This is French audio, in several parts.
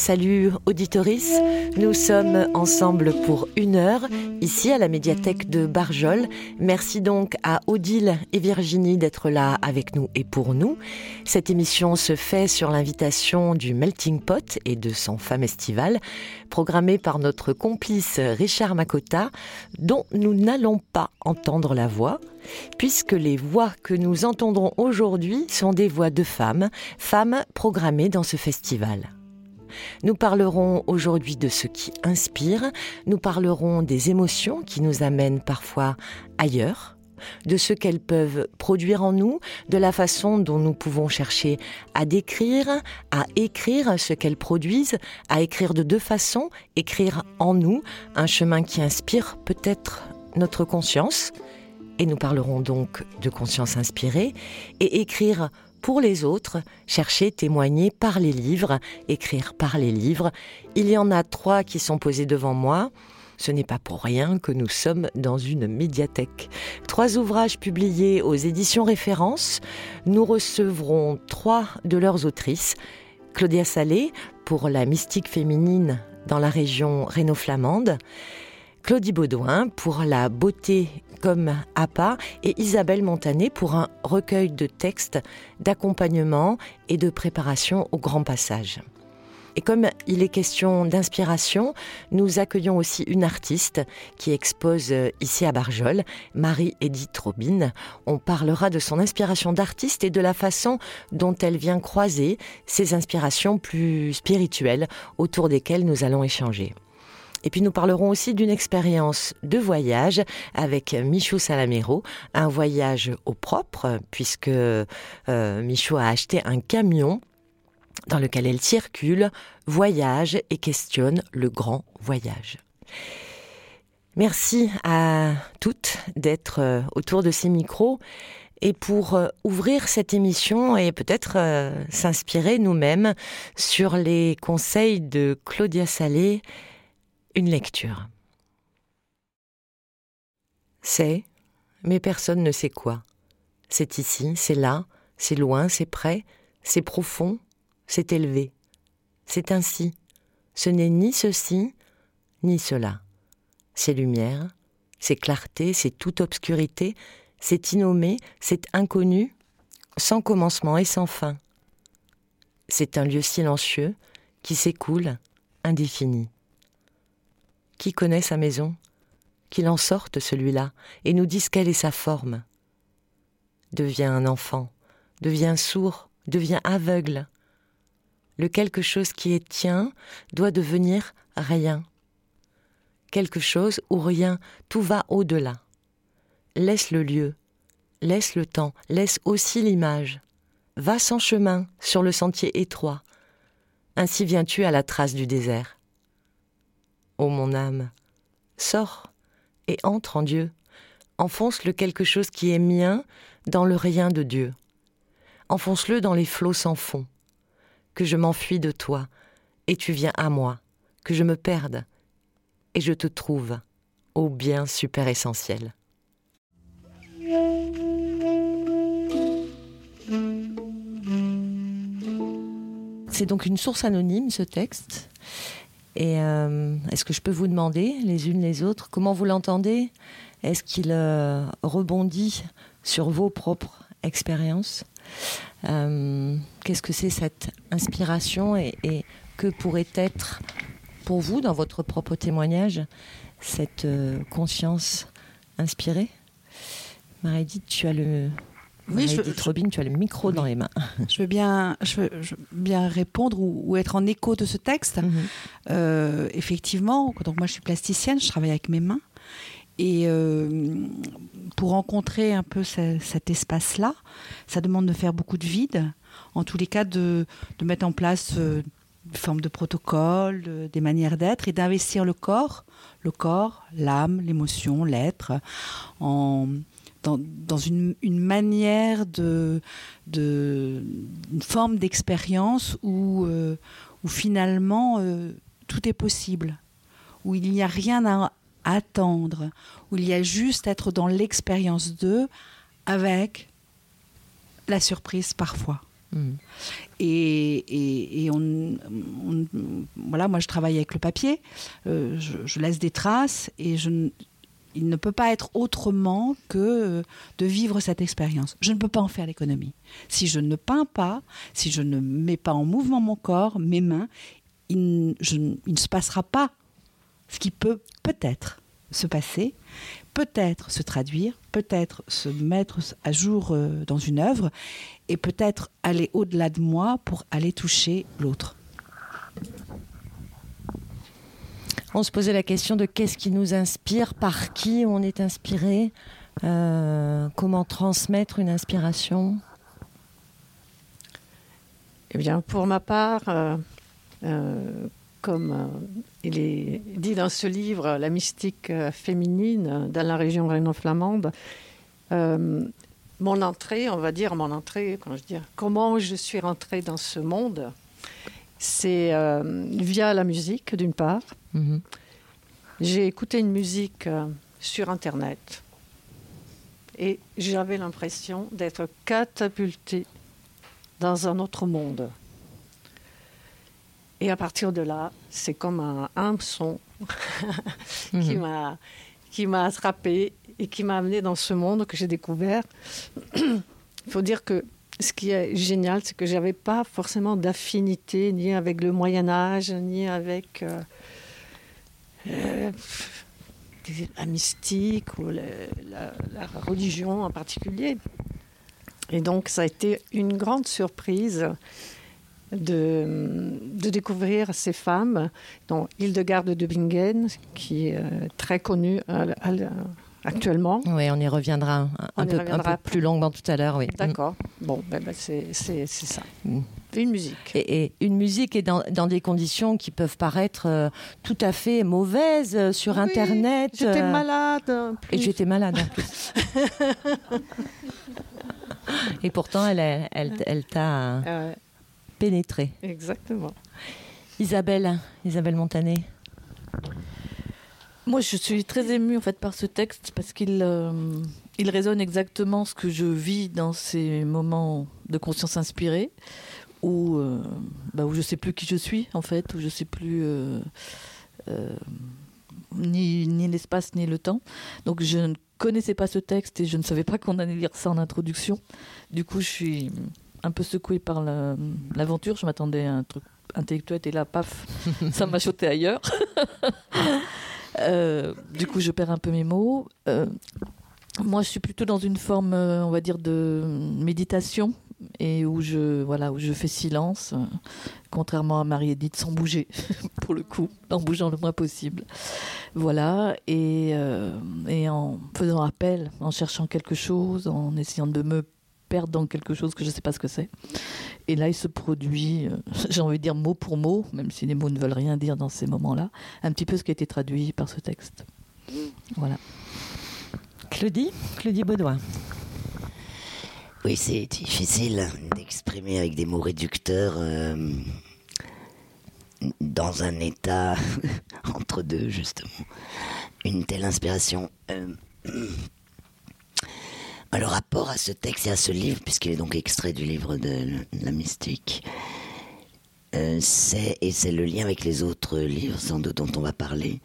Salut auditoris, nous sommes ensemble pour une heure ici à la médiathèque de Barjol. Merci donc à Odile et Virginie d'être là avec nous et pour nous. Cette émission se fait sur l'invitation du Melting Pot et de son femme estivale, programmée par notre complice Richard Makota, dont nous n'allons pas entendre la voix puisque les voix que nous entendrons aujourd'hui sont des voix de femmes, femmes programmées dans ce festival. Nous parlerons aujourd'hui de ce qui inspire, nous parlerons des émotions qui nous amènent parfois ailleurs, de ce qu'elles peuvent produire en nous, de la façon dont nous pouvons chercher à décrire, à écrire ce qu'elles produisent, à écrire de deux façons, écrire en nous, un chemin qui inspire peut-être notre conscience, et nous parlerons donc de conscience inspirée, et écrire pour les autres, chercher, témoigner par les livres, écrire par les livres. Il y en a trois qui sont posés devant moi. Ce n'est pas pour rien que nous sommes dans une médiathèque. Trois ouvrages publiés aux éditions références. Nous recevrons trois de leurs autrices. Claudia Salé pour la mystique féminine dans la région rhéno-flamande. Claudie Baudouin pour la beauté comme APA et Isabelle Montané pour un recueil de textes d'accompagnement et de préparation au grand passage. Et comme il est question d'inspiration, nous accueillons aussi une artiste qui expose ici à Barjol, Marie-Edith Robin. On parlera de son inspiration d'artiste et de la façon dont elle vient croiser ses inspirations plus spirituelles autour desquelles nous allons échanger. Et puis nous parlerons aussi d'une expérience de voyage avec Michou Salamero, un voyage au propre, puisque euh, Michou a acheté un camion dans lequel elle circule, voyage et questionne le grand voyage. Merci à toutes d'être euh, autour de ces micros et pour euh, ouvrir cette émission et peut-être s'inspirer nous-mêmes sur les conseils de Claudia Salé une lecture. C'est, mais personne ne sait quoi. C'est ici, c'est là, c'est loin, c'est près, c'est profond, c'est élevé. C'est ainsi. Ce n'est ni ceci, ni cela. C'est lumière, c'est clarté, c'est toute obscurité, c'est innommé, c'est inconnu, sans commencement et sans fin. C'est un lieu silencieux qui s'écoule, indéfini. Qui connaît sa maison Qu'il en sorte celui-là et nous dise quelle est sa forme. Deviens un enfant, deviens sourd, deviens aveugle. Le quelque chose qui est tien doit devenir rien. Quelque chose ou rien, tout va au-delà. Laisse le lieu, laisse le temps, laisse aussi l'image. Va sans chemin sur le sentier étroit. Ainsi viens-tu à la trace du désert ô mon âme, sors et entre en Dieu, enfonce le quelque chose qui est mien dans le rien de Dieu. Enfonce-le dans les flots sans fond, que je m'enfuis de toi, et tu viens à moi, que je me perde, et je te trouve, ô bien super essentiel. C'est donc une source anonyme, ce texte. Et euh, est-ce que je peux vous demander, les unes les autres, comment vous l'entendez? Est-ce qu'il euh, rebondit sur vos propres expériences? Euh, Qu'est-ce que c'est cette inspiration et, que pourrait être pour vous, dans votre propre témoignage, cette conscience inspirée? Marie-Edith, tu as le, oui, je, Robin, tu as le micro dans les mains. Je veux bien, je veux, bien répondre ou, être en écho de ce texte. Mhm. Euh, effectivement, donc moi je suis plasticienne, je travaille avec mes mains. Et euh, pour rencontrer un peu cet espace-là, ça demande de faire beaucoup de vide. En tous les cas, de, de mettre en place euh, une forme de protocole, des manières d'être et d'investir le corps, le corps, l'âme, l'émotion, l'être, en, dans, une, manière de, de une forme d'expérience où, euh, où finalement euh, tout est possible, où il n'y a rien à attendre, où il y a juste à être dans l'expérience d'eux avec la surprise parfois. Hmm. Et, et, on, voilà, moi je travaille avec le papier, euh, je, laisse des traces et je, il ne peut pas être autrement que euh, de vivre cette expérience. Je ne peux pas en faire l'économie. Si je ne peins pas, si je ne mets pas en mouvement mon corps, mes mains, il, ne se passera pas ce qui peut peut-être se passer, peut-être se traduire, peut-être se mettre à jour euh, dans une œuvre et peut-être aller au-delà de moi pour aller toucher l'autre. On se posait la question de qu'est-ce qui nous inspire, par qui on est inspiré, euh, comment transmettre une inspiration. Eh bien, pour ma part, euh, comme euh, il est dit dans ce livre, La mystique féminine dans la région rhéno-flamande, mon entrée, on va dire mon entrée, comment je dire, comment je suis rentrée dans ce monde, c'est via la musique d'une part. Mhm. J'ai écouté une musique sur Internet et j'avais l'impression d'être catapultée dans un autre monde. Et à partir de là, c'est comme un hameçon qui mhm. m'a qui m'a attrapé et qui m'a amené dans ce monde que j'ai découvert. Il faut dire que ce qui est génial, c'est que j'avais pas forcément d'affinité ni avec le Moyen Âge, ni avec euh, euh, la mystique ou la, religion en particulier. Et donc ça a été une grande surprise de, découvrir ces femmes, dont Hildegarde de Bingen, qui est euh, très connue actuellement. Oui, on y reviendra un, peu, plus longuement tout à l'heure. Oui. D'accord. Bon, ben, ben c'est ça. Mm. Une musique. Et, une musique est dans, dans, des conditions qui peuvent paraître euh, tout à fait mauvaises euh, sur Internet. J'étais malade. Et j'étais malade en plus. et pourtant, elle, elle, elle, t'a. Pénétrer. Exactement. Isabelle, Isabelle Montané. Moi, je suis très émue en fait par ce texte parce qu'il euh, il résonne exactement ce que je vis dans ces moments de conscience inspirée où, euh, bah, où je sais plus qui je suis en fait, où je sais plus euh, ni, ni l'espace ni le temps. Donc je ne connaissais pas ce texte et je ne savais pas qu'on allait lire ça en introduction. Du coup, je suis un peu secouée par l'aventure. je m'attendais à un truc intellectuel et là, paf, ça m'a choté ailleurs. Euh, du coup, je perds un peu mes mots. Euh, moi, je suis plutôt dans une forme, euh, on va dire, de méditation et où je, voilà, où je fais silence, contrairement à Marie-Edith, sans bouger, pour le coup, en bougeant le moins possible. Voilà, et, et en faisant appel, en cherchant quelque chose, en essayant de me perdre dans quelque chose que je ne sais pas ce que c'est. Et là, il se produit, euh, j'ai envie de dire mot pour mot, même si les mots ne veulent rien dire dans ces moments-là, un petit peu ce qui a été traduit par ce texte. Voilà. Claudie, Claudie Baudouin. Oui, c'est difficile d'exprimer avec des mots réducteurs euh, dans un état entre deux, justement, une telle inspiration. Euh, le rapport à ce texte et à ce livre, puisqu'il est donc extrait du livre de la mystique, euh, c'est et c'est le lien avec les autres livres sans doute dont on va parler.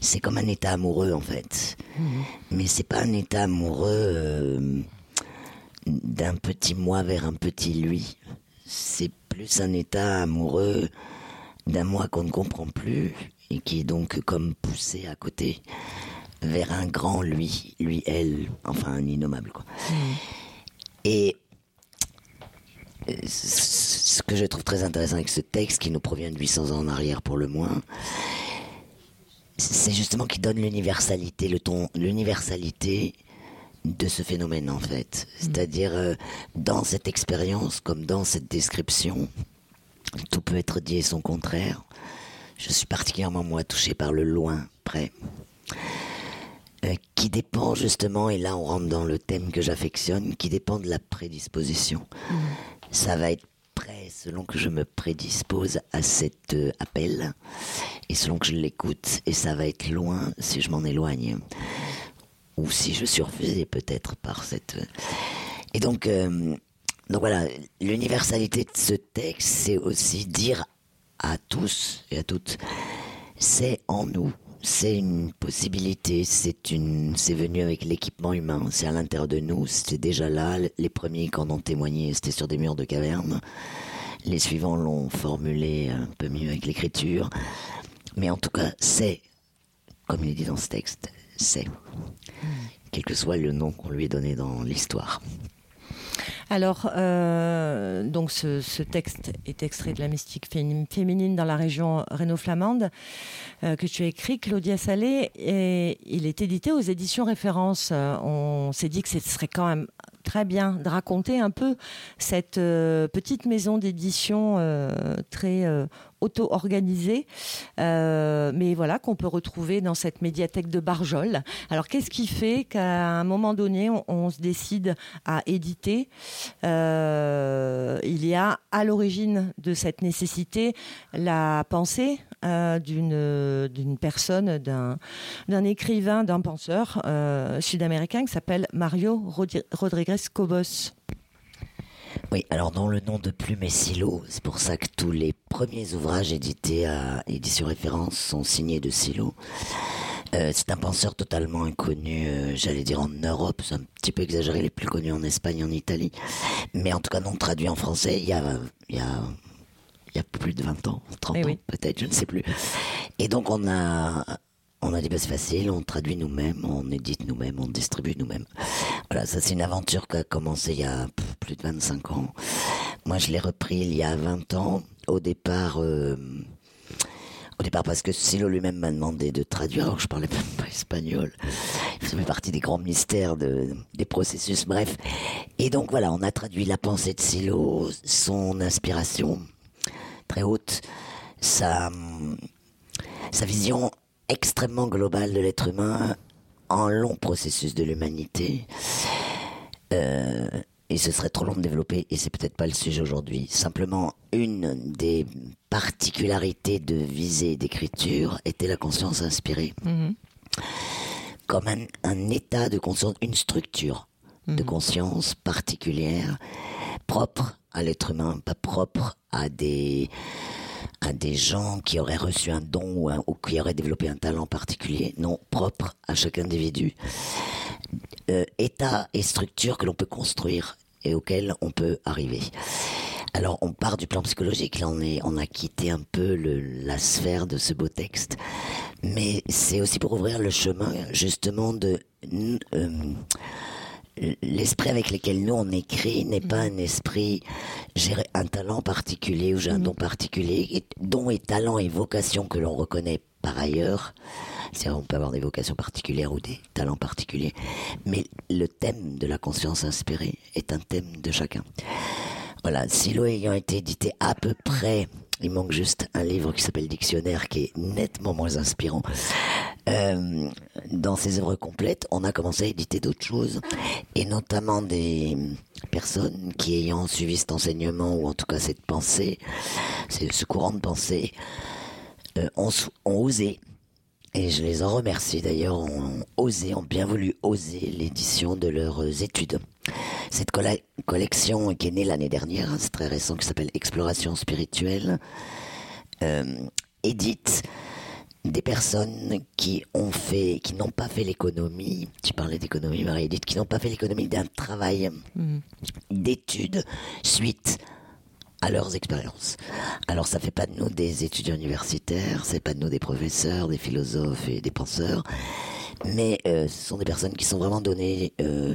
C'est comme un état amoureux en fait, mhm. mais c'est pas un état amoureux euh, d'un petit moi vers un petit lui. C'est plus un état amoureux d'un moi qu'on ne comprend plus et qui est donc comme poussé à côté vers un grand lui, lui, elle, enfin un innommable quoi. Et euh, ce que je trouve très intéressant avec ce texte, qui nous provient de 800 ans en arrière pour le moins, c'est justement qu'il donne l'universalité, le ton, l'universalité de ce phénomène en fait. Mm. C'est-à-dire euh, dans cette expérience comme dans cette description, tout peut être dit et son contraire. Je suis particulièrement moi touché par le loin, près. Euh, qui dépend justement, et là on rentre dans le thème que j'affectionne, qui dépend de la prédisposition. Ça va être prêt selon que je me prédispose à cet euh, appel et selon que je l'écoute, et ça va être loin si je m'en éloigne ou si je suis refusé peut-être par cette. Et donc, euh, donc voilà, l'universalité de ce texte, c'est aussi dire à tous et à toutes, c'est en nous, c'est une possibilité, c'est une, c'est venu avec l'équipement humain, c'est à l'intérieur de nous, c'est déjà là. Les premiers qui en ont témoigné, c'était sur des murs de caverne. Les suivants l'ont formulé un peu mieux avec l'écriture. Mais en tout cas, c'est, comme il est dit dans ce texte, c'est, quel que soit le nom qu'on lui ait donné dans l'histoire. Alors, euh, donc ce, texte est extrait de la mystique féminine dans la région rhéno-flamande euh, que tu as écrit, Claudia Salé, et il est édité aux éditions références. on s'est dit que ce serait quand même très bien de raconter un peu cette euh, petite maison d'édition très auto-organisée, euh, mais voilà, qu'on peut retrouver dans cette médiathèque de Barjol. Alors, qu'est-ce qui fait qu'à un moment donné, on, se décide à éditer euh, Il y a à l'origine de cette nécessité la pensée euh, d'une personne, d'un écrivain, d'un penseur sud-américain qui s'appelle Mario Rodriguez Cobos. Oui, alors dans le nom de Plume et Silo, c'est pour ça que tous les premiers ouvrages édités à édition référence sont signés de Silo. Euh, c'est un penseur totalement inconnu, euh, j'allais dire en Europe, c'est un petit peu exagéré, il est plus connu en Espagne, en Italie, mais en tout cas non traduit en français il y a, il y a, il y a plus de 20 ans, 30 eh ans peut-être, je ne sais plus. Et donc on a on a dit, bah, c'est facile, on traduit nous-mêmes, on édite nous-mêmes, on distribue nous-mêmes. Voilà, ça c'est une aventure qui a commencé il y a plus de 25 ans. Moi, je l'ai repris il y a 20 ans. Au départ, euh, au départ parce que Silo lui-même m'a demandé de traduire, alors que je parlais même pas espagnol. Ça fait partie des grands mystères de, des processus, bref. Et donc voilà, on a traduit la pensée de Silo, son inspiration très haute, sa, sa vision extrêmement global de l'être humain en long processus de l'humanité. Euh, et ce serait trop long de développer, et c'est peut-être pas le sujet aujourd'hui. Simplement, une des particularités de visée d'écriture était la conscience inspirée. Mhm. Comme un, état de conscience, une structure de mhm. conscience particulière, propre à l'être humain, pas propre à des à des gens qui auraient reçu un don ou, qui auraient développé un talent particulier, non propre à chaque individu. Euh, état et structure que l'on peut construire et auquel on peut arriver. Alors on part du plan psychologique, là on, est, on a quitté un peu le, la sphère de ce beau texte, mais c'est aussi pour ouvrir le chemin justement de... Euh, l'esprit avec lequel nous on écrit n'est pas un esprit j'ai un talent particulier ou j'ai un mm. don particulier don et talent et vocation que l'on reconnaît par ailleurs c'est on peut avoir des vocations particulières ou des talents particuliers mais le thème de la conscience inspirée est un thème de chacun voilà Silo ayant été édité à peu près il manque juste un livre qui s'appelle Dictionnaire qui est nettement moins inspirant. Euh, dans ses œuvres complètes, on a commencé à éditer d'autres choses, et notamment des personnes qui ayant suivi cet enseignement, ou en tout cas cette pensée, ce courant de pensée, euh, ont, ont osé et je les en remercie d'ailleurs, ont osé, ont bien voulu oser l'édition de leurs études. Cette collection qui est née l'année dernière, hein, c'est très récent, qui s'appelle Exploration spirituelle, euh, édite des personnes qui ont fait, qui n'ont pas fait l'économie, tu parlais d'économie Marie-Edith, qui n'ont pas fait l'économie d'un travail mmh. d'études suite à leurs expériences. Alors ça fait pas de nous des étudiants universitaires, c'est pas de nous des professeurs, des philosophes et des penseurs, mais euh, ce sont des personnes qui sont vraiment données, euh,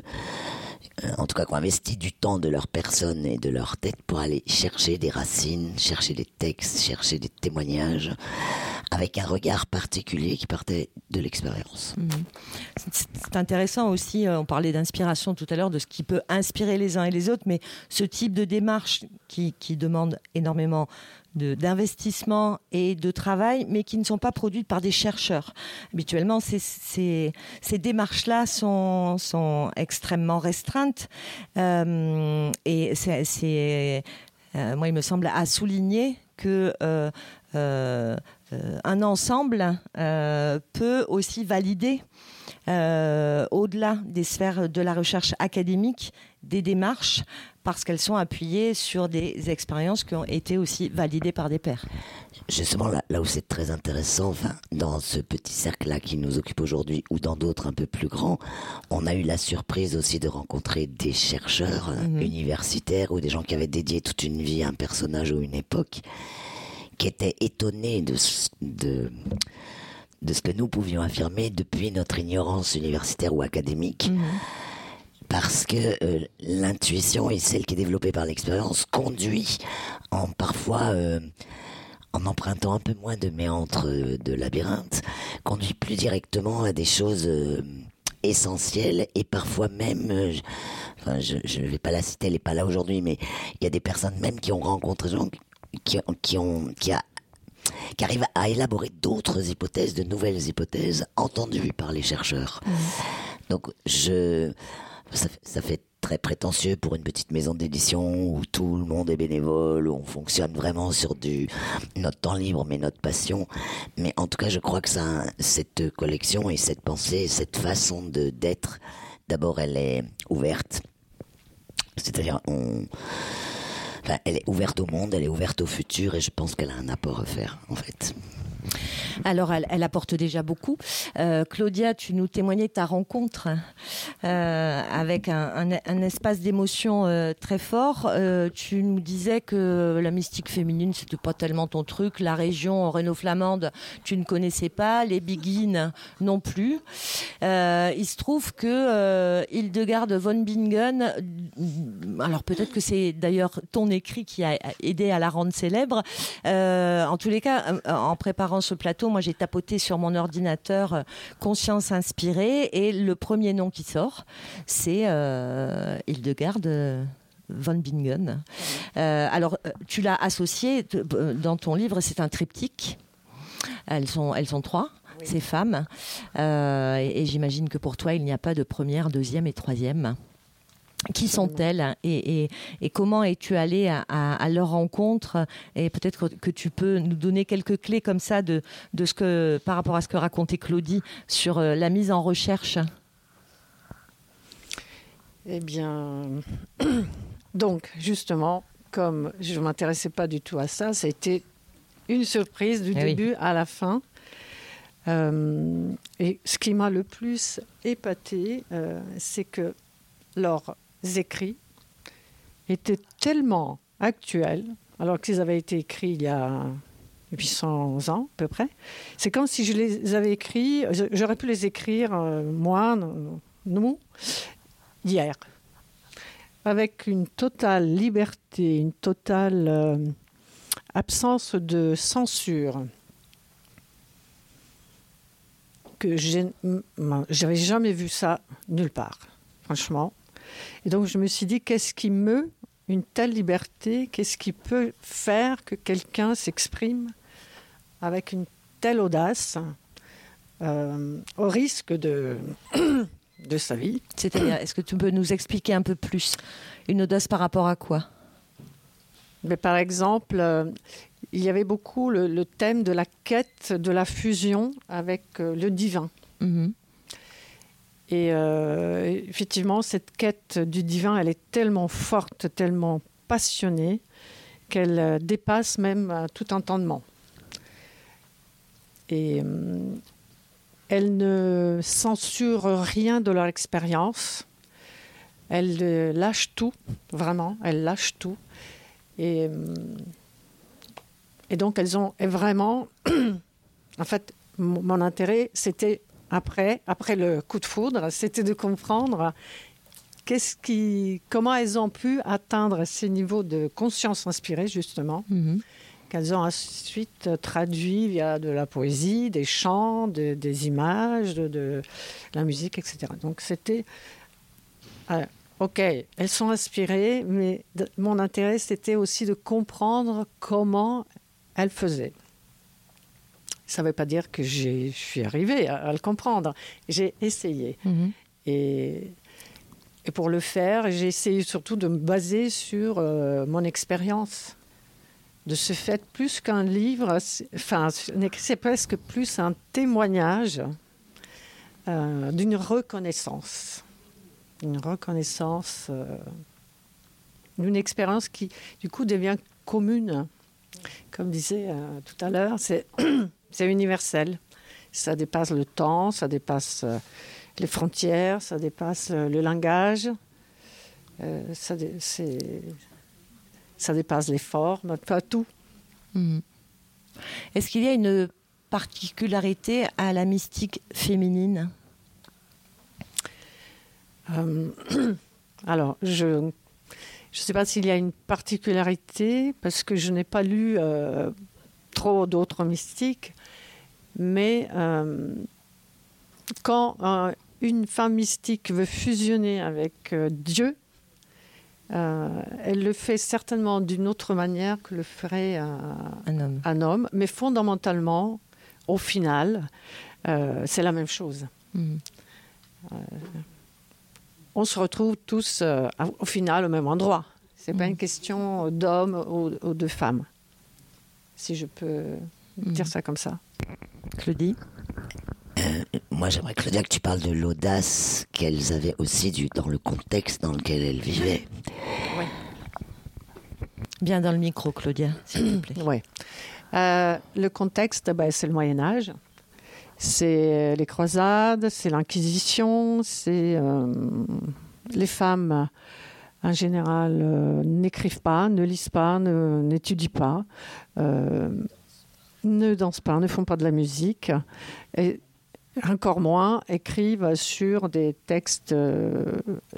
en tout cas qui ont investi du temps de leur personne et de leur tête pour aller chercher des racines, chercher des textes, chercher des témoignages, avec un regard particulier qui partait de l'expérience. Mhm. C'est intéressant aussi, euh, on parlait d'inspiration tout à l'heure, de ce qui peut inspirer les uns et les autres, mais ce type de démarche qui, demande énormément d'investissement et de travail, mais qui ne sont pas produites par des chercheurs. Habituellement, ces, démarches-là sont, extrêmement restreintes euh, et c'est, euh, moi, il me semble à souligner que euh, un ensemble peut aussi valider, au-delà des sphères de la recherche académique, des démarches parce qu'elles sont appuyées sur des expériences qui ont été aussi validées par des pairs. Justement, là, là où c'est très intéressant, enfin, dans ce petit cercle-là qui nous occupe aujourd'hui, ou dans d'autres un peu plus grands, on a eu la surprise aussi de rencontrer des chercheurs mhm. universitaires ou des gens qui avaient dédié toute une vie à un personnage ou une époque, qui étaient étonnés de, de, de ce que nous pouvions affirmer depuis notre ignorance universitaire ou académique. Mhm parce que euh, l'intuition et celle qui est développée par l'expérience conduit en parfois euh, en empruntant un peu moins de méandres euh, de labyrinthe, conduit plus directement à des choses essentielles et parfois même, je, enfin je ne vais pas la citer, elle n'est pas là aujourd'hui, mais il y a des personnes même qui ont rencontré gens qui, qui ont qui a qui arrivent à élaborer d'autres hypothèses, de nouvelles hypothèses entendues par les chercheurs. Mmh. Donc je ça, fait très prétentieux pour une petite maison d'édition où tout le monde est bénévole, où on fonctionne vraiment sur du notre temps libre, mais notre passion. Mais en tout cas, je crois que ça, cette collection et cette pensée, cette façon de d'être, d'abord, elle est ouverte. C'est-à-dire, on, elle est ouverte au monde, elle est ouverte au futur, et je pense qu'elle a un apport à faire, en fait. Alors, elle, apporte déjà beaucoup. Euh, Claudia, tu nous témoignais de ta rencontre euh, avec un, espace d'émotion euh, très fort. tu nous disais que la mystique féminine, c'était pas tellement ton truc. La région Renault-Flamande, tu ne connaissais pas. Les Begin non plus. il se trouve que Hildegard von Bingen, alors peut-être que c'est d'ailleurs ton écrit qui a aidé à la rendre célèbre. en tous les cas, en préparant ce plateau, moi j'ai tapoté sur mon ordinateur euh, Conscience inspirée et le premier nom qui sort, c'est euh, Hildegard euh, von Bingen. alors, tu l'as associé dans ton livre, c'est un triptyque. Elles sont, elles sont trois, ces femmes. et j'imagine que pour toi, il n'y a pas de première, deuxième et troisième. Qui sont-elles et, comment es-tu allé à, leur rencontre Et peut-être que, tu peux nous donner quelques clés comme ça de, ce que, par rapport à ce que racontait Claudie sur euh, la mise en recherche? Eh bien, donc justement, comme je ne m'intéressais pas du tout à ça, ça a été une surprise du eh début à la fin. Euh, et ce qui m'a le plus épaté, euh, c'est que lors écrits étaient tellement actuels, alors qu'ils avaient été écrits il y a 800 ans à peu près. C'est comme si je les avais écrits, j'aurais pu les écrire, euh, moi, nous, hier, avec une totale liberté, une totale euh, absence de censure que j'avais jamais vu ça nulle part, franchement. Et donc je me suis dit, qu'est-ce qui meut une telle liberté Qu'est-ce qui peut faire que quelqu'un s'exprime avec une telle audace euh, au risque de, de sa vie? C'est-à-dire, est-ce que tu peux nous expliquer un peu plus? Une audace par rapport à quoi? Mais Par exemple, euh, il y avait beaucoup le, thème de la quête de la fusion avec euh, le divin. Mm-hmm. Et euh, effectivement, cette quête du divin, elle est tellement forte, tellement passionnée, qu'elle euh, dépasse même euh, tout entendement. Et elle ne censure rien de leur expérience. Elle lâche tout, vraiment, elle lâche tout. Et, et donc, elles ont vraiment. en fait, mon intérêt, c'était après, après le coup de foudre, c'était de comprendre qu'est-ce qui, comment elles ont pu atteindre ces niveaux de conscience inspirée, justement, mhm. qu'elles ont ensuite traduit via de la poésie, des chants, des images, de, la musique, etc. Donc c'était... Euh, ok, elles sont inspirées, mais mon intérêt, c'était aussi de comprendre comment elles faisaient. Ça ne veut pas dire que je suis arrivée à, le comprendre. J'ai essayé. Mhm. Et, et, pour le faire, j'ai essayé surtout de me baser sur euh, mon expérience. De ce fait, plus qu'un livre, enfin, c'est presque plus un témoignage euh, d'une reconnaissance. une reconnaissance, une expérience qui, du coup, devient commune. Comme disait tout à l'heure, c'est universel. Ça dépasse le temps, ça dépasse les frontières, ça dépasse le langage, ça, ça dépasse les formes, pas tout. Hmm. Est-ce qu'il y a une particularité à la mystique féminine? Euh, Alors, je ne sais pas s'il y a une particularité, parce que je n'ai pas lu euh, trop d'autres mystiques, mais euh, quand une femme mystique veut fusionner avec Dieu, euh, elle le fait certainement d'une autre manière que le ferait un, homme. mais fondamentalement, au final, euh, c'est la même chose. Euh, on se retrouve tous au final au même endroit. C'est n'est pas hmm. une question d'homme ou, de femme, si je peux dire hmm. ça comme ça. Claudie moi, j'aimerais, Claudia, que tu parles de l'audace qu'elles avaient aussi du, dans le contexte dans lequel elles vivaient. Oui. Bien dans le micro, Claudia, s'il vous plaît. Oui. Euh, le contexte, ben, c'est le Moyen Âge. C'est les croisades, c'est l'Inquisition, c'est euh, les femmes en général euh, n'écrivent pas, ne lisent pas, n'étudient pas, ne dansent pas, ne font pas de la musique. Et encore moins écrivent sur des textes euh,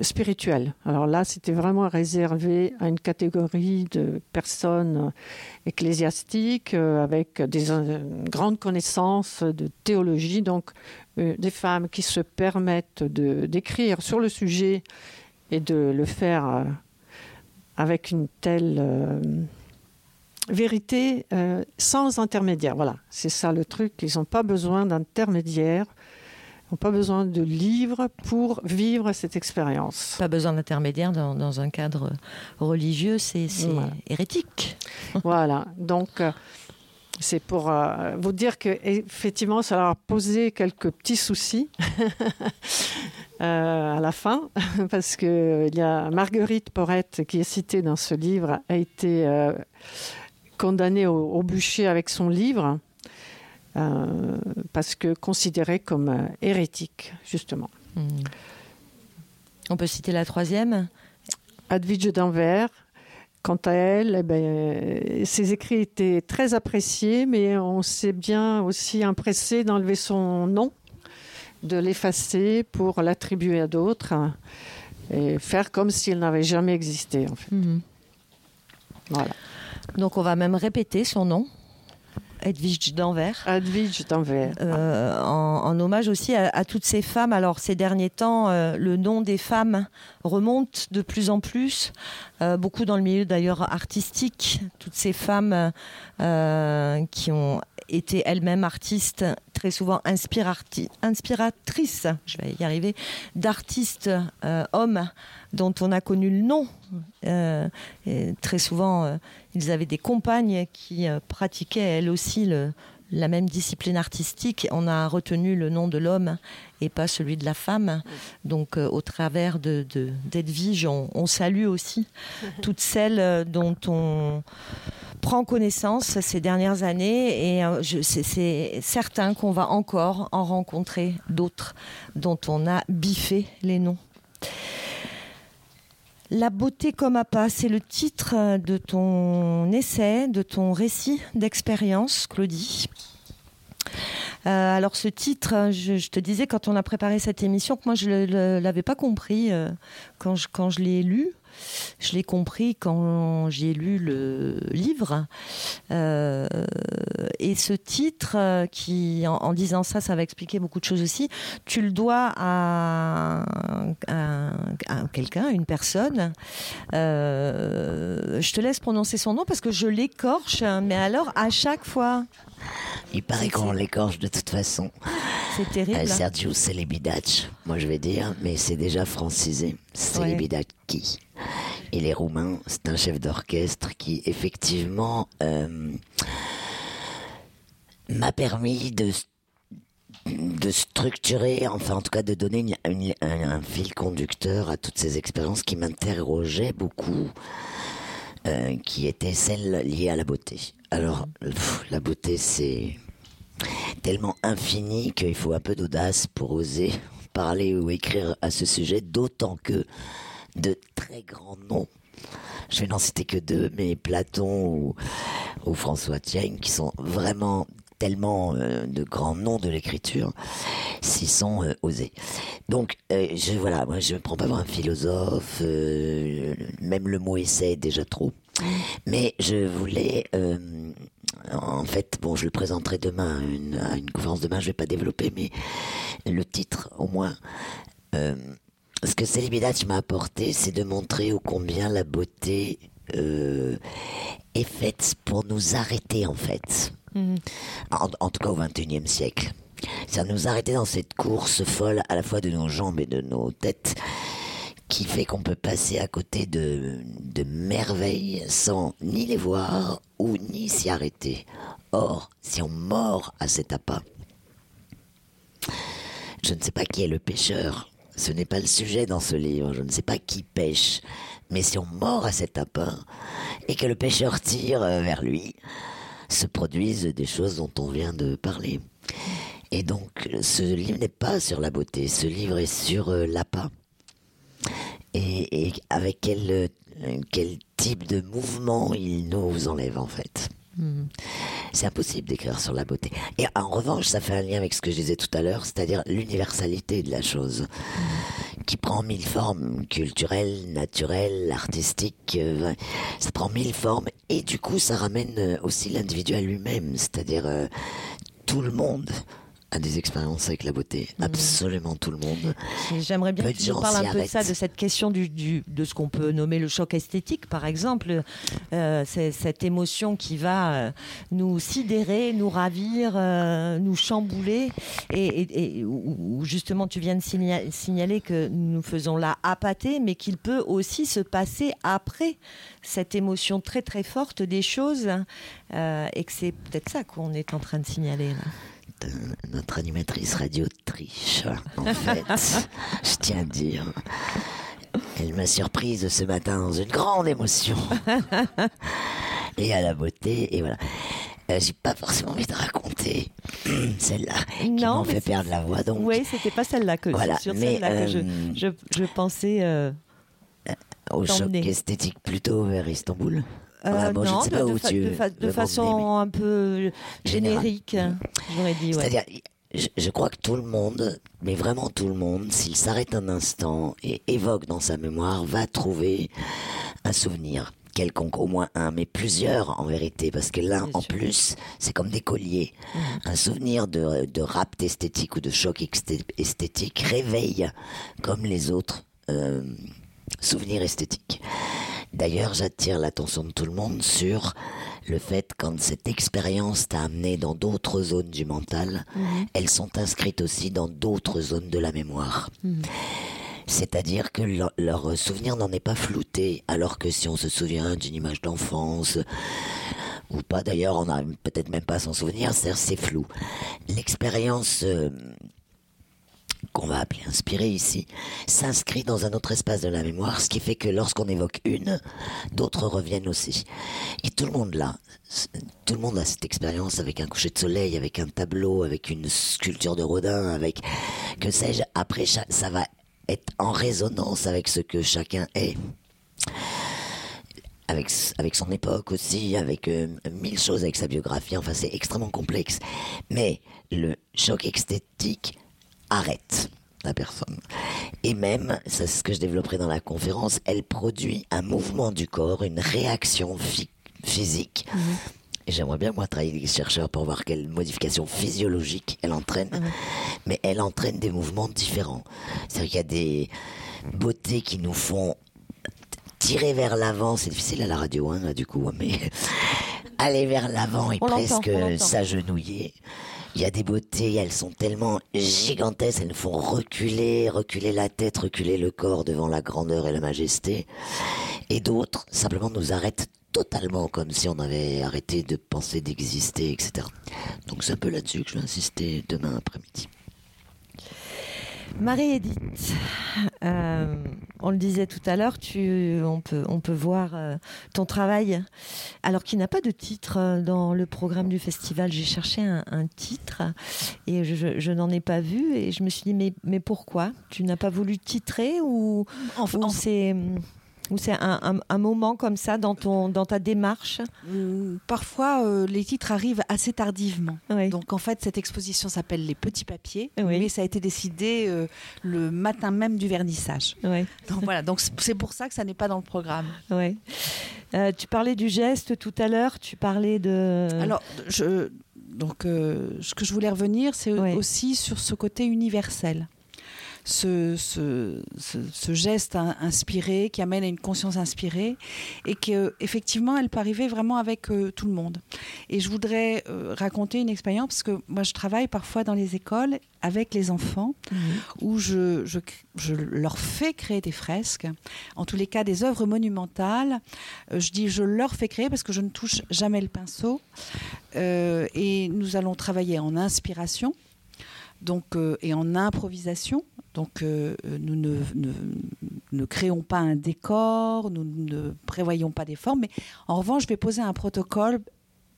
spirituels. Alors là, c'était vraiment réservé à une catégorie de personnes ecclésiastiques euh, avec des grandes connaissances de théologie, donc euh, des femmes qui se permettent d'écrire sur le sujet et de le faire avec une telle vérité euh, sans intermédiaire. Voilà, c'est ça le truc. Ils n'ont pas besoin d'intermédiaire, ils n'ont pas besoin de livres pour vivre cette expérience. Pas besoin d'intermédiaire dans, un cadre religieux, c'est hérétique. voilà, donc euh, c'est pour euh, vous dire que effectivement, ça leur a posé quelques petits soucis. à la fin, parce qu'il y a Marguerite Porrette qui est citée dans ce livre, a été condamné au, bûcher avec son livre, euh, parce que considéré comme euh, hérétique, justement. Hmm. On peut citer la troisième? Advige d'Anvers. Quant à elle, eh ben, ses écrits étaient très appréciés, mais on s'est bien aussi empressé d'enlever son nom, de l'effacer pour l'attribuer à d'autres et faire comme s'il n'avait jamais existé. En fait. Hmm. Voilà. Donc on va même répéter son nom. Edwige d'Anvers. Edwige d'Anvers. Euh, en, hommage aussi à, toutes ces femmes. Alors ces derniers temps, euh, le nom des femmes remonte de plus en plus, euh, beaucoup dans le milieu d'ailleurs artistique. Toutes ces femmes qui ont été elles-mêmes artistes, très souvent inspiratrices, je vais y arriver, d'artistes hommes dont on a connu le nom. Très souvent, ils avaient des compagnes qui euh, pratiquaient elles aussi la même discipline artistique. On a retenu le nom de l'homme et pas celui de la femme. Donc, au travers de, d'Edwige, on, salue aussi toutes celles dont on prend connaissance ces dernières années et c'est certain qu'on va encore en rencontrer d'autres dont on a biffé les noms. La beauté comme appât, c'est le titre de ton essai, de ton récit d'expérience, Claudie. Euh, alors ce titre, je, te disais quand on a préparé cette émission que moi je ne l'avais pas compris euh, quand je l'ai lu. Je l'ai compris quand j'ai lu le livre. Euh, et ce titre, euh, qui, en, disant ça, ça va expliquer beaucoup de choses aussi, tu le dois à, quelqu'un, une personne. Euh, je te laisse prononcer son nom parce que je l'écorche, mais alors à chaque fois. Il paraît qu'on l'écorche de toute façon. C'est terrible. Sergio Celibidac, moi je vais dire, mais c'est déjà francisé. Celibidac qui et les Roumains, c'est un chef d'orchestre qui effectivement euh, m'a permis de de structurer, enfin en tout cas de donner un, fil conducteur à toutes ces expériences qui m'interrogeaient beaucoup, euh, qui étaient celles liées à la beauté. Alors, la beauté, c'est tellement infini qu'il faut un peu d'audace pour oser parler ou écrire à ce sujet, d'autant que de très grands noms je vais n'en citer que deux, mais Platon ou, François Tieng, qui sont vraiment tellement euh, de grands noms de l'écriture s'y sont euh, osés. Donc, euh, je voilà, moi je ne prends pas pour un philosophe, même le mot essai est déjà trop. Mais je voulais, en fait, bon, je le présenterai demain à une, à une conférence demain, je vais pas développer, mais le titre au moins ce que Célibidat m'a apporté, c'est de montrer au combien la beauté euh, est faite pour nous arrêter, en fait. Mhm. En, tout cas au XXIe siècle. Ça nous arrêter dans cette course folle à la fois de nos jambes et de nos têtes qui fait qu'on peut passer à côté de, de merveilles sans ni les voir ou ni s'y arrêter. Or, si on mord à cet appât, je ne sais pas qui est le pêcheur, ce n'est pas le sujet dans ce livre. Je ne sais pas qui pêche. Mais si on mord à cet appât et que le pêcheur tire euh, vers lui, se produisent des choses dont on vient de parler. Et donc, ce livre n'est pas sur la beauté. Ce livre est sur euh, l'appât. Et, avec quel, euh, quel type de mouvement il nous enlève, en fait. Hmm. C'est impossible d'écrire sur la beauté. Et en revanche, ça fait un lien avec ce que je disais tout à l'heure, c'est-à-dire l'universalité de la chose, qui prend mille formes culturelles, naturelles, artistiques. Euh, ça prend mille formes et du coup, ça ramène euh, aussi l'individu à lui-même, c'est-à-dire euh, tout le monde a des expériences avec la beauté. Mm. Absolument tout le monde. J'aimerais bien que tu nous parles un peu de ça, de cette question du, du de ce qu'on peut nommer le choc esthétique, par exemple. Euh, c'est cette émotion qui va euh, nous sidérer, nous ravir, euh, nous chambouler. Et, où justement, tu viens de signaler, que nous faisons là appâter, mais qu'il peut aussi se passer après cette émotion très très forte des choses. et que c'est peut-être ça qu'on est en train de signaler là notre animatrice radio triche, en fait. je tiens à dire. Elle m'a surprise ce matin dans une grande émotion. et à la beauté, et voilà. Euh, j'ai pas forcément envie de raconter celle-là qui m'en fait perdre la voix. Donc, oui, c'était pas celle-là que, voilà, sur celle-là que je, euh, je, je, pensais. Euh, au choc esthétique plutôt vers Istanbul. Euh, non, de, façon un peu générique, j'aurais dit. C'est-à-dire, je, crois que tout le monde, mais vraiment tout le monde, s'il s'arrête un instant et évoque dans sa mémoire, va trouver un souvenir quelconque, au moins un, mais plusieurs en vérité, parce que l'un en plus, c'est comme des colliers. Mhm. Un souvenir de, de rapt esthétique ou de choc esthétique réveille, comme les autres, euh, souvenirs esthétiques. D'ailleurs, j'attire l'attention de tout le monde sur le fait quand cette expérience t'a amené dans d'autres zones du mental, mhm. elles sont inscrites aussi dans d'autres zones de la mémoire. Mhm. C'est-à-dire que leur, souvenir n'en est pas flouté, alors que si on se souvient d'une image d'enfance, ou pas d'ailleurs, on n'a peut-être même pas son souvenir, c'est flou. L'expérience euh, qu'on va appeler inspiré ici, s'inscrit dans un autre espace de la mémoire, ce qui fait que lorsqu'on évoque une, d'autres reviennent aussi. Et tout le monde là, tout le monde a cette expérience avec un coucher de soleil, avec un tableau, avec une sculpture de Rodin, avec que sais-je. Après, ça va être en résonance avec ce que chacun est. Avec, avec son époque aussi, avec euh, mille choses, avec sa biographie, enfin c'est extrêmement complexe. Mais le choc esthétique arrête la personne. Et même, c'est ce que je développerai dans la conférence, elle produit un mouvement du corps, une réaction physique. Mhm. Et j'aimerais bien, moi, travailler avec les chercheurs pour voir quelle modification physiologique elle entraîne. Mhm. Mais elle entraîne des mouvements différents. C'est-à-dire qu'il y a des beautés qui nous font tirer vers l'avant. C'est difficile à la radio, hein, du coup, mais aller vers l'avant et presque s'agenouiller. Il y a des beautés, elles sont tellement gigantesques, elles nous font reculer, reculer la tête, reculer le corps devant la grandeur et la majesté. Et d'autres, simplement, nous arrêtent totalement comme si on avait arrêté de penser d'exister, etc. Donc c'est un peu là-dessus que je vais insister demain après-midi. Marie-Édith, euh, on le disait tout à l'heure, on, peut, on peut voir euh, ton travail, alors qu'il n'a pas de titre euh, dans le programme du festival. J'ai cherché un, titre et je, n'en ai pas vu et je me suis dit, mais, mais pourquoi? Tu n'as pas voulu titrer ou, ou c'est ou c'est un, moment comme ça dans, ton, dans ta démarche? Mmh, Parfois, euh, les titres arrivent assez tardivement. Donc en fait, cette exposition s'appelle Les Petits Papiers, mais ça a été décidé euh, le matin même du vernissage. Donc voilà, donc c'est pour ça que ça n'est pas dans le programme. Euh, tu parlais du geste tout à l'heure, tu parlais de... Alors, je, donc, ce que je voulais revenir, c'est aussi sur ce côté universel ce, ce, geste inspiré, qui amène à une conscience inspirée, et que effectivement, elle peut arriver vraiment avec euh, tout le monde. Et je voudrais euh, raconter une expérience parce que moi, je travaille parfois dans les écoles avec les enfants, mhm. où je, je, leur fais créer des fresques, en tous les cas des œuvres monumentales. Euh, je dis je leur fais créer parce que je ne touche jamais le pinceau, et nous allons travailler en inspiration donc, et en improvisation. Donc euh, nous ne, créons pas un décor, nous ne prévoyons pas des formes, mais en revanche, je vais poser un protocole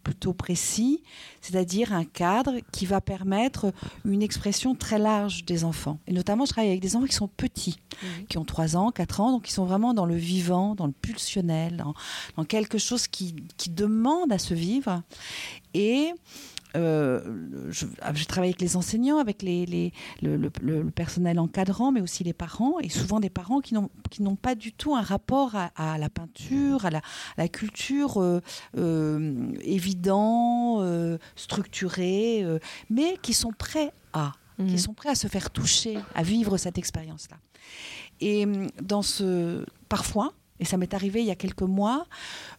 plutôt précis, c'est-à-dire un cadre qui va permettre une expression très large des enfants. Et notamment, je travaille avec des enfants qui sont petits, qui ont 3 ans, 4 ans, donc qui sont vraiment dans le vivant, dans le pulsionnel, dans, quelque chose qui, qui, demande à se vivre. Et euh, je, ah, je, travaille avec les enseignants, avec les, le, personnel encadrant, mais aussi les parents, et souvent des parents qui n'ont pas du tout un rapport à, la peinture, à la, culture euh, euh, évident, euh, structuré, mais qui sont prêts à, qui mmh. sont prêts à se faire toucher, à vivre cette expérience-là. Et dans ce, parfois, et ça m'est arrivé il y a quelques mois,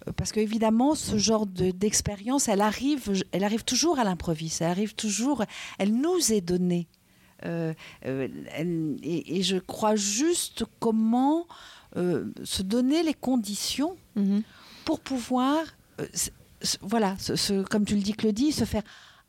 euh, parce qu'évidemment, ce genre d'expérience, elle, arrive, elle arrive toujours à l'improviste, elle arrive toujours, elle nous est donnée. Euh, euh, et, je crois juste comment se donner les conditions mhm. pour pouvoir, voilà, comme tu le dis Claudie, se faire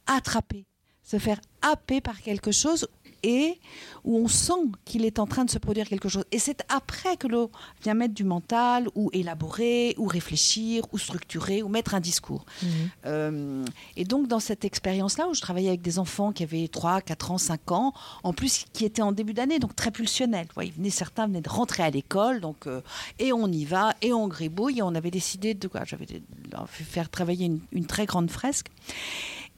attraper, se faire happer par quelque chose et où on sent qu'il est en train de se produire quelque chose. Et c'est après que l'on vient mettre du mental, ou élaborer, ou réfléchir, ou structurer, ou mettre un discours. Mhm. Euh, et donc, dans cette expérience-là, où je travaillais avec des enfants qui avaient 3, 4 ans, 5 ans, en plus qui étaient en début d'année, donc très pulsionnels. Ouais, venaient, certains venaient de rentrer à l'école, donc, euh, et on y va, et on gribouille, et on avait décidé de quoi? J'avais faire travailler une, une très grande fresque.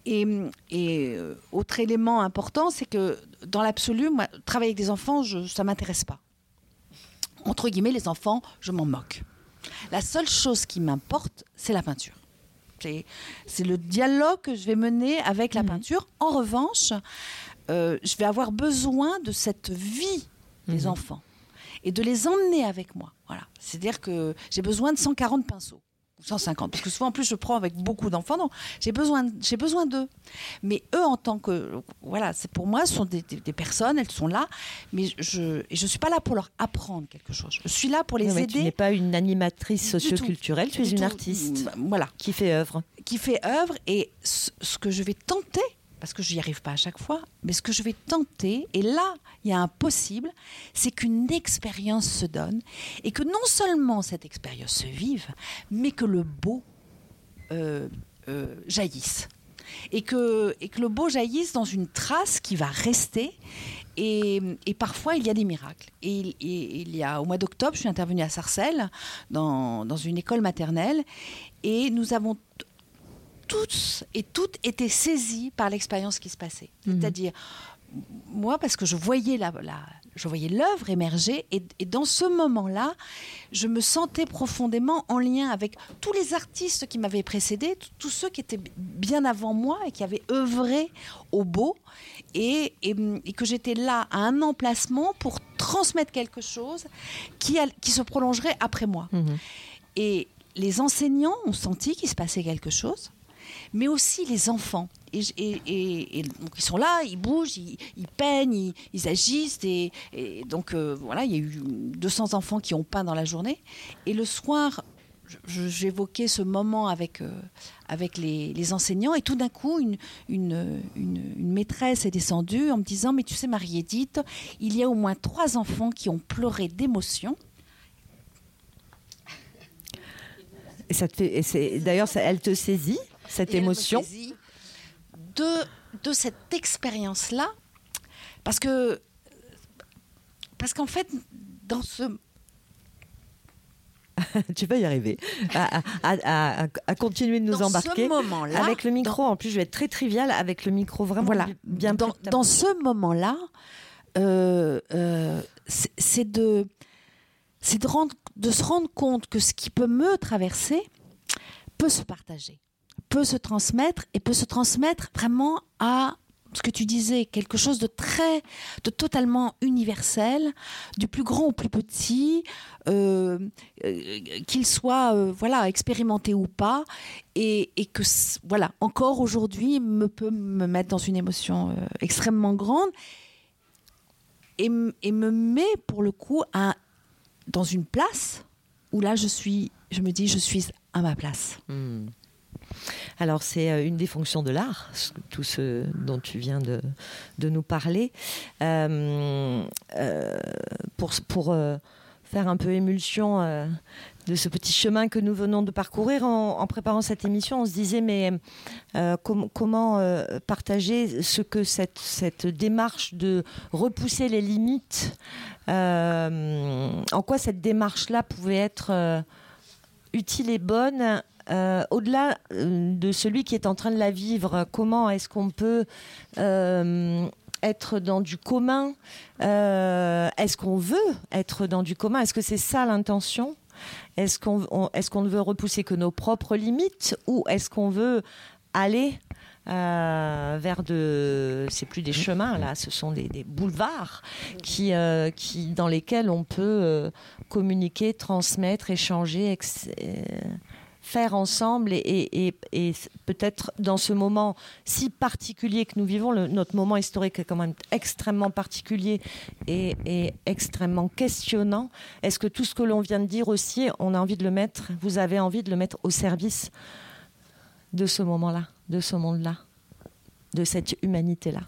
Et, euh, autre élément important, c'est que dans l'absolu, moi, travailler avec des enfants, je, ça m'intéresse pas. Entre guillemets, les enfants, je m'en moque. La seule chose qui m'importe, c'est la peinture. C'est le dialogue que je vais mener avec la mmh. peinture. En revanche, euh, je vais avoir besoin de cette vie des mmh. enfants et de les emmener avec moi. Voilà. C'est-à-dire que j'ai besoin de 140 pinceaux. 150 parce que souvent en plus je prends avec beaucoup d'enfants. Non j'ai besoin j'ai besoin d'eux. Mais eux en tant que voilà c'est pour moi ce sont des, personnes elles sont là. Mais je je suis pas là pour leur apprendre quelque chose. Je suis là pour les aider tu n'es pas une animatrice socioculturelle tu es une artiste voilà. qui fait œuvre. Qui fait œuvre. Et ce que je vais tenter parce que je n'y arrive pas à chaque fois, mais ce que je vais tenter, et là, il y a un possible, c'est qu'une expérience se donne, et que non seulement cette expérience se vive, mais que le beau euh, euh, jaillisse. Et que, le beau jaillisse dans une trace qui va rester. Et, parfois, il y a des miracles. Et, il y a, au mois d'octobre, je suis intervenue à Sarcelles, dans une école maternelle, et nous avons tous et toutes étaient saisis par l'expérience qui se passait. Mhm. C'est-à-dire, moi, parce que je voyais la, je voyais l'œuvre émerger, et, dans ce moment-là, je me sentais profondément en lien avec tous les artistes qui m'avaient précédé, tous ceux qui étaient bien avant moi et qui avaient œuvré au beau, et, que j'étais là à un emplacement pour transmettre quelque chose qui, qui se prolongerait après moi. Mhm. Et les enseignants ont senti qu'il se passait quelque chose mais aussi les enfants. Et, donc ils sont là, ils bougent, ils, peignent, ils, agissent. Et, donc euh, voilà, il y a eu 200 enfants qui ont peint dans la journée. Et le soir, j'évoquais ce moment avec, euh, avec les, enseignants et tout d'un coup, une, une, une, maîtresse est descendue en me disant, mais tu sais, Marie-Édith, il y a au moins trois enfants qui ont pleuré d'émotion. Et ça te fait, d'ailleurs, elle te saisit, cette émotion de, de cette expérience-là, parce que parce qu'en fait, dans ce tu vas y arriver. À, continuer de nous embarquer. avec le micro, en plus, je vais être très trivial avec le micro vraiment voilà, bien Dans, dans ce moment-là, euh, euh, c'est de, de, de se rendre compte que ce qui peut me traverser peut se partager, peut se transmettre et peut se transmettre vraiment à ce que tu disais, quelque chose de très, de totalement universel, du plus grand au plus petit, euh, euh, qu'il soit euh, voilà expérimenté ou pas, et, que voilà encore aujourd'hui me peut me mettre dans une émotion extrêmement grande et, et, me met pour le coup à, dans une place où là je suis, je me dis je suis à ma place. Hmm. Alors c'est euh, une des fonctions de l'art, tout ce dont tu viens de, nous parler. Euh, euh, pour, pour faire un peu émulsion de ce petit chemin que nous venons de parcourir en, préparant cette émission, on se disait mais comment partager ce que cette, cette démarche de repousser les limites, en quoi cette démarche-là pouvait être utile et bonne euh, au-delà euh, de celui qui est en train de la vivre, comment est-ce qu'on peut euh, être dans du commun? Est-ce qu'on veut être dans du commun? Est-ce que c'est ça l'intention? Est-ce qu'on ne veut repousser que nos propres limites ou est-ce qu'on veut aller vers de c'est plus des chemins là ce sont des, boulevards dans lesquels on peut communiquer transmettre échanger faire ensemble et, peut-être dans ce moment si particulier que nous vivons, notre moment historique est quand même extrêmement particulier et, extrêmement questionnant. Est-ce que tout ce que l'on vient de dire aussi, on a envie de le mettre, vous avez envie de le mettre au service de ce moment-là, de ce monde-là, de cette humanité-là?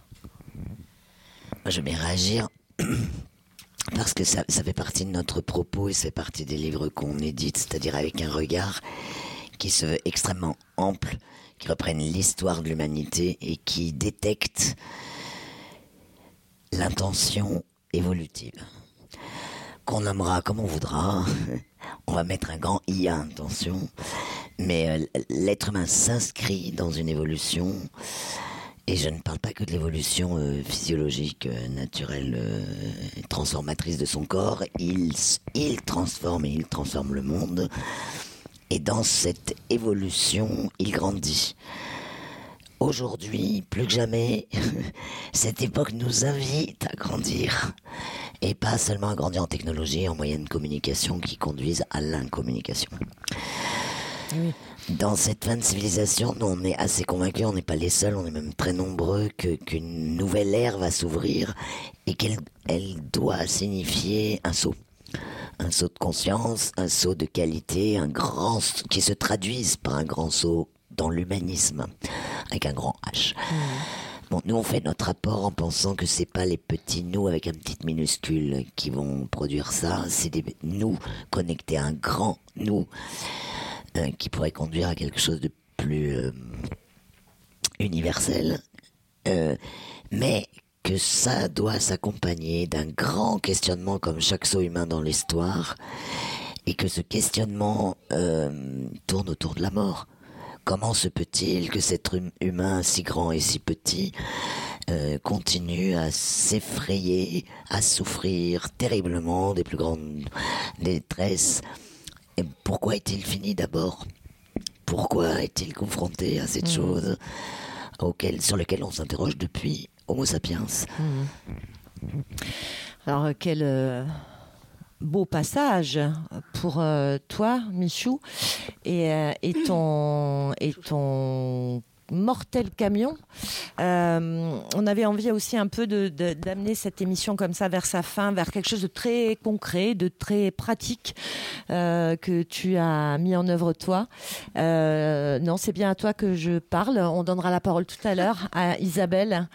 Je vais réagir parce que ça, ça, fait partie de notre propos et c'est partie des livres qu'on édite, c'est-à-dire avec un regard qui se veut extrêmement ample, qui reprennent l'histoire de l'humanité et qui détectent l'intention évolutive. Qu'on nommera comme on voudra, on va mettre un grand I à intention, mais euh, l'être humain s'inscrit dans une évolution et je ne parle pas que de l'évolution euh, physiologique, euh, naturelle, transformatrice de son corps. Il, il transforme et il transforme le monde. Et dans cette évolution, il grandit. Aujourd'hui, plus que jamais, cette époque nous invite à grandir. Et pas seulement à grandir en technologie, en moyens de communication qui conduisent à l'incommunication. Dans cette fin de civilisation, on est assez convaincus, on n'est pas les seuls, on est même très nombreux, qu'une nouvelle ère va s'ouvrir et qu'elle elle doit signifier un saut un saut de conscience, un saut de qualité, un grand qui se traduisent par un grand saut dans l'humanisme avec un grand H. Mmh. Bon, nous on fait notre apport en pensant que c'est pas les petits nous avec un petit minuscule qui vont produire ça, c'est des nous connectés à un grand nous euh, qui pourrait conduire à quelque chose de plus euh, universel. Euh, mais que ça doit s'accompagner d'un grand questionnement comme chaque saut humain dans l'histoire, et que ce questionnement euh, tourne autour de la mort. Comment se peut-il que cet hum-, humain si grand et si petit euh, continue à s'effrayer, à souffrir terriblement des plus grandes détresses? Et pourquoi est-il fini d'abord? Pourquoi est-il confronté à cette mmh. chose auquel, sur lesquelles on s'interroge depuis Homo sapiens. Mhm. Alors, euh, quel euh, beau passage pour euh, toi, Michou, et, ton, mortel camion. On avait envie aussi un peu d'amener cette émission comme ça vers sa fin, vers quelque chose de très concret, de très pratique que tu as mis en œuvre toi. Non, c'est bien à toi que je parle. On donnera la parole tout à l'heure à Isabelle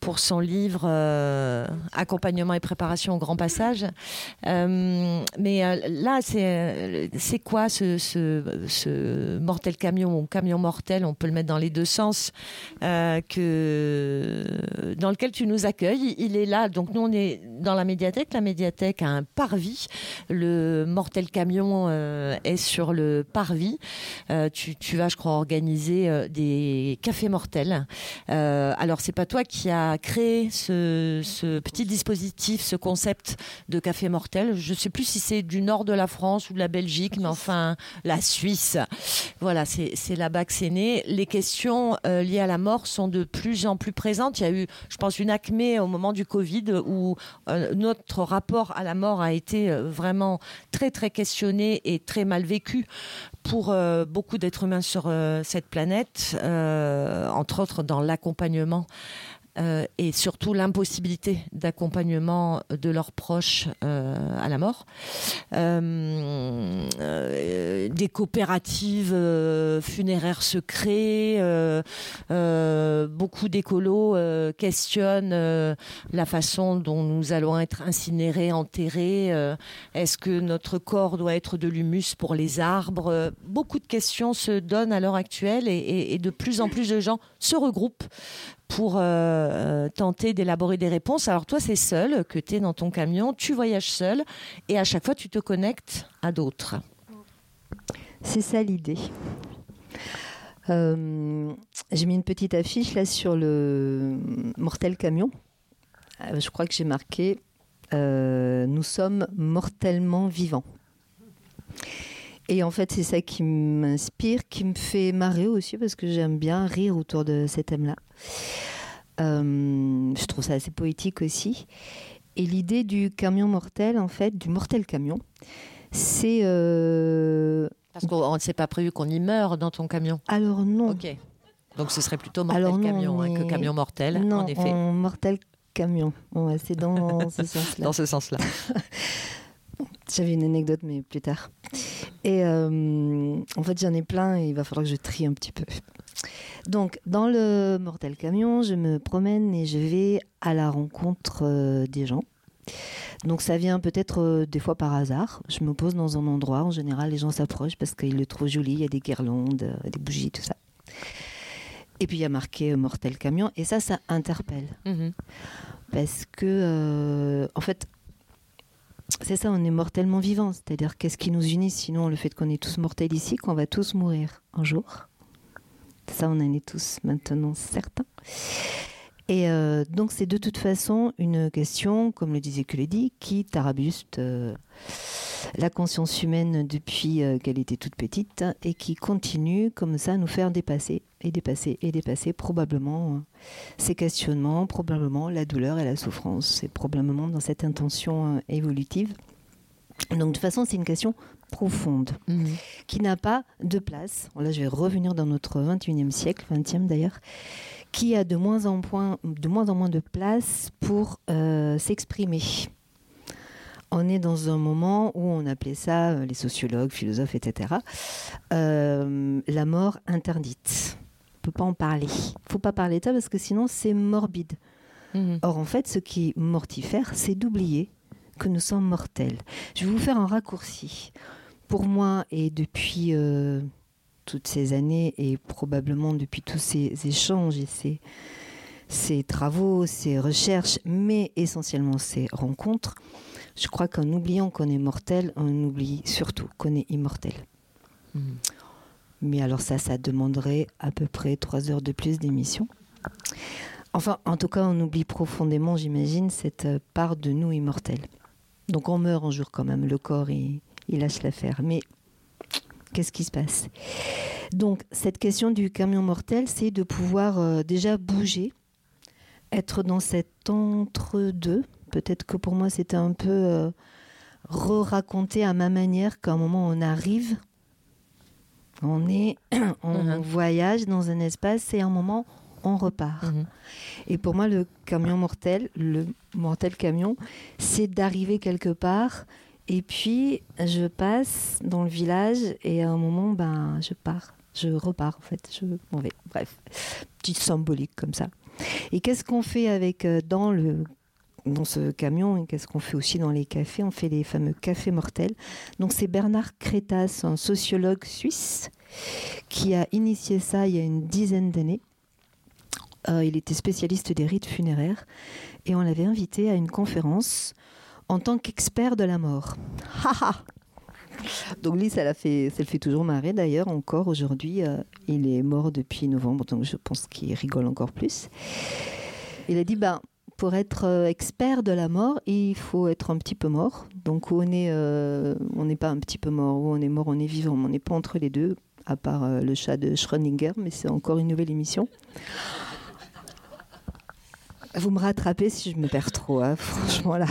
pour son livre euh, Accompagnement et préparation au grand passage. Euh, mais euh, là, c'est quoi ce, ce, mortel camion ou camion mortel On peut le mettre dans les deux sens. que dans lequel tu nous accueilles, il est là. Donc nous, on est dans la médiathèque. La médiathèque a un parvis. Le mortel camion est sur le parvis. tu, tu vas, je crois, organiser des cafés mortels. alors c'est pas toi qui as créé ce, petit dispositif, ce concept de café mortel. Je ne sais plus si c'est du nord de la France ou de la Belgique, mais enfin la Suisse. Voilà, c'est là-bas que c'est né. Les questions euh, liées à la mort sont de plus en plus présentes. Il y a eu, je pense, une acmé au moment du Covid où euh, notre rapport à la mort a été euh, vraiment très très questionné et très mal vécu pour beaucoup d'êtres humains sur cette planète, entre autres dans l'accompagnement euh, et surtout l'impossibilité d'accompagnement de leurs proches euh, à la mort. Euh, des coopératives funéraires se créent, beaucoup d'écolos questionnent la façon dont nous allons être incinérés, enterrés. Est-ce que notre corps doit être de l'humus pour les arbres? Beaucoup de questions se donnent à l'heure actuelle et, et de plus en plus de gens se regroupent pour euh, euh, tenter d'élaborer des réponses. Alors toi, c'est seul que tu es dans ton camion, tu voyages seul et à chaque fois, tu te connectes à d'autres. C'est ça l'idée. Euh, j'ai mis une petite affiche là sur le mortel camion. je crois que j'ai marqué Nous sommes mortellement vivants. Et en fait, c'est ça qui m'inspire, qui me fait marrer aussi, parce que j'aime bien rire autour de ces thèmes-là. Euh, je trouve ça assez poétique aussi. Et l'idée du camion mortel, en fait, du mortel camion, c'est... Euh... Parce qu'on ne s'est pas prévu qu'on y meure dans ton camion. Alors non. Ok. Donc ce serait plutôt mortel camion hein, que camion mortel, non, en effet. mortel camion. c'est dans ce sens-là. Dans ce sens-là. J'avais une anecdote, mais plus tard. Et euh, en fait, j'en ai plein et il va falloir que je trie un petit peu. Donc, dans le Mortel Camion, je me promène et je vais à la rencontre euh, des gens. Donc, ça vient peut-être euh, des fois par hasard. Je me pose dans un endroit, en général, les gens s'approchent parce qu'ils le trouvent joli. Il y a des guirlandes, des bougies, tout ça. Et puis, il y a marqué Mortel Camion et ça, ça interpelle. Mhm. Parce que, en fait, c'est ça, on est mortellement vivants. C'est-à-dire, qu'est-ce qui nous unit sinon le fait qu'on est tous mortels ici, qu'on va tous mourir un jour? Ça, on en est tous maintenant certains. Et euh, donc, c'est de toute façon une question, comme le disait Culedi, qui tarabuste euh, la conscience humaine depuis euh, qu'elle était toute petite et qui continue comme ça à nous faire dépasser et dépasser et dépasser probablement ces questionnements, probablement la douleur et la souffrance. C'est probablement dans cette intention évolutive. Donc de toute façon, c'est une question profonde mhm. qui n'a pas de place. Là, je vais revenir dans notre 21e siècle, 20e d'ailleurs, qui a de moins en, de moins, en moins de place pour euh, s'exprimer. On est dans un moment où on appelait ça, euh, les sociologues, philosophes, etc., euh, la mort interdite. On ne peut pas en parler. Il ne faut pas parler de ça parce que sinon c'est morbide. Mhm. Or, en fait, ce qui est mortifère, c'est d'oublier que nous sommes mortels. Je vais vous faire un raccourci. Pour moi, et depuis toutes ces années et probablement depuis tous ces échanges et ces, travaux, ces recherches, mais essentiellement ces rencontres, je crois qu'en oubliant qu'on est mortel, on oublie surtout qu'on est immortel. Hmm. Mais alors ça, ça demanderait à peu près trois heures de plus d'émission. Enfin, en tout cas, on oublie profondément, j'imagine, cette part de nous immortels. Donc on meurt un jour quand même, le corps, il, il lâche l'affaire. Mais qu'est-ce qui se passe? Donc, cette question du camion mortel, c'est de pouvoir euh, déjà bouger, être dans cet entre-deux. Peut-être que pour moi, c'était un peu euh, re-raconter à ma manière qu'à un moment, on arrive On est en Mhm. voyage dans un espace et à un moment, on repart. Mhm. Et pour moi, le camion mortel, le mortel camion, c'est d'arriver quelque part et puis je passe dans le village et à un moment, ben, je pars. Je repars en fait, je m'en vais. Bref, petite symbolique comme ça. Et qu'est-ce qu'on fait avec euh, dans le dans ce camion et qu'est-ce qu'on fait aussi dans les cafés? On fait les fameux cafés mortels. Donc c'est Bernard Crétas, un sociologue suisse, qui a initié ça il y a une dizaine d'années. Euh, il était spécialiste des rites funéraires et on l'avait invité à une conférence en tant qu'expert de la mort. Donc lui, ça l'a fait, ça le fait toujours marrer d'ailleurs, encore aujourd'hui. euh, il est mort depuis novembre, donc je pense qu'il rigole encore plus. Il a dit, ben, pour être euh, expert de la mort, il faut être un petit peu mort. Donc euh, on n'est pas un petit peu mort, on est mort, on est vivant, on n'est pas entre les deux, à part le chat de Schrödinger, mais c'est encore une nouvelle émission. Vous me rattrapez si je me perds trop, hein, franchement là.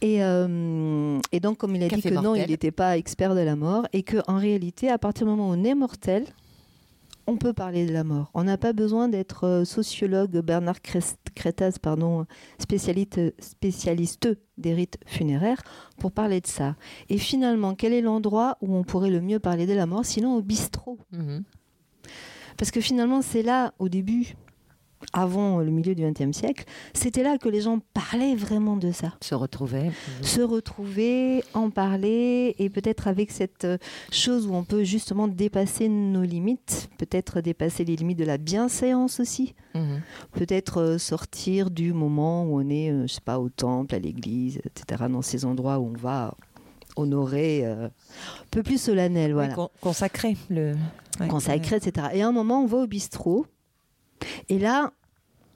Et, euh, et donc, comme il a dit que non, il n'était pas expert de la mort, et qu'en réalité, à partir du moment où on est mortel, on peut parler de la mort. On n'a pas besoin d'être euh, sociologue, Bernard Crétas, pardon, spécialiste, spécialiste des rites funéraires, pour parler de ça. Et finalement, quel est l'endroit où on pourrait le mieux parler de la mort, sinon au bistrot? Mhm. Parce que finalement, c'est là, au début, avant le milieu du XXe siècle, c'était là que les gens parlaient vraiment de ça Se retrouver. se retrouver, en parler, et peut-être avec cette euh, chose où on peut justement dépasser nos limites, peut-être dépasser les limites de la bienséance aussi, Mhm. peut-être euh, sortir du moment où on est, euh, je sais pas, au temple, à l'église, etc., dans ces endroits où on va honorer, euh, un peu plus solennel, voilà Con- Consacré. Le... ouais. consacré, etc. Et à un moment, on va au bistrot. Et là,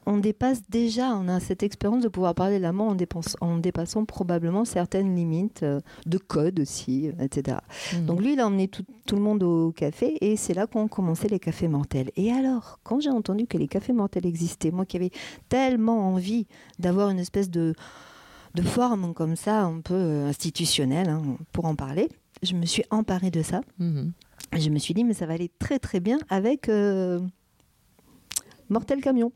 on dépasse déjà, on a cette expérience de pouvoir parler de la mort en, dépense- en dépassant probablement certaines limites euh, de code aussi, euh, etc. Mhm. Donc lui, il a emmené tout, tout le monde au café et c'est là qu'ont commencé les cafés mortels. Et alors, quand j'ai entendu que les cafés mortels existaient, moi qui avais tellement envie d'avoir une espèce de, de forme comme ça, un peu euh, institutionnelle, hein, pour en parler, je me suis emparée de ça. Et je me suis dit, mais ça va aller très très bien avec euh, Mortel Camion.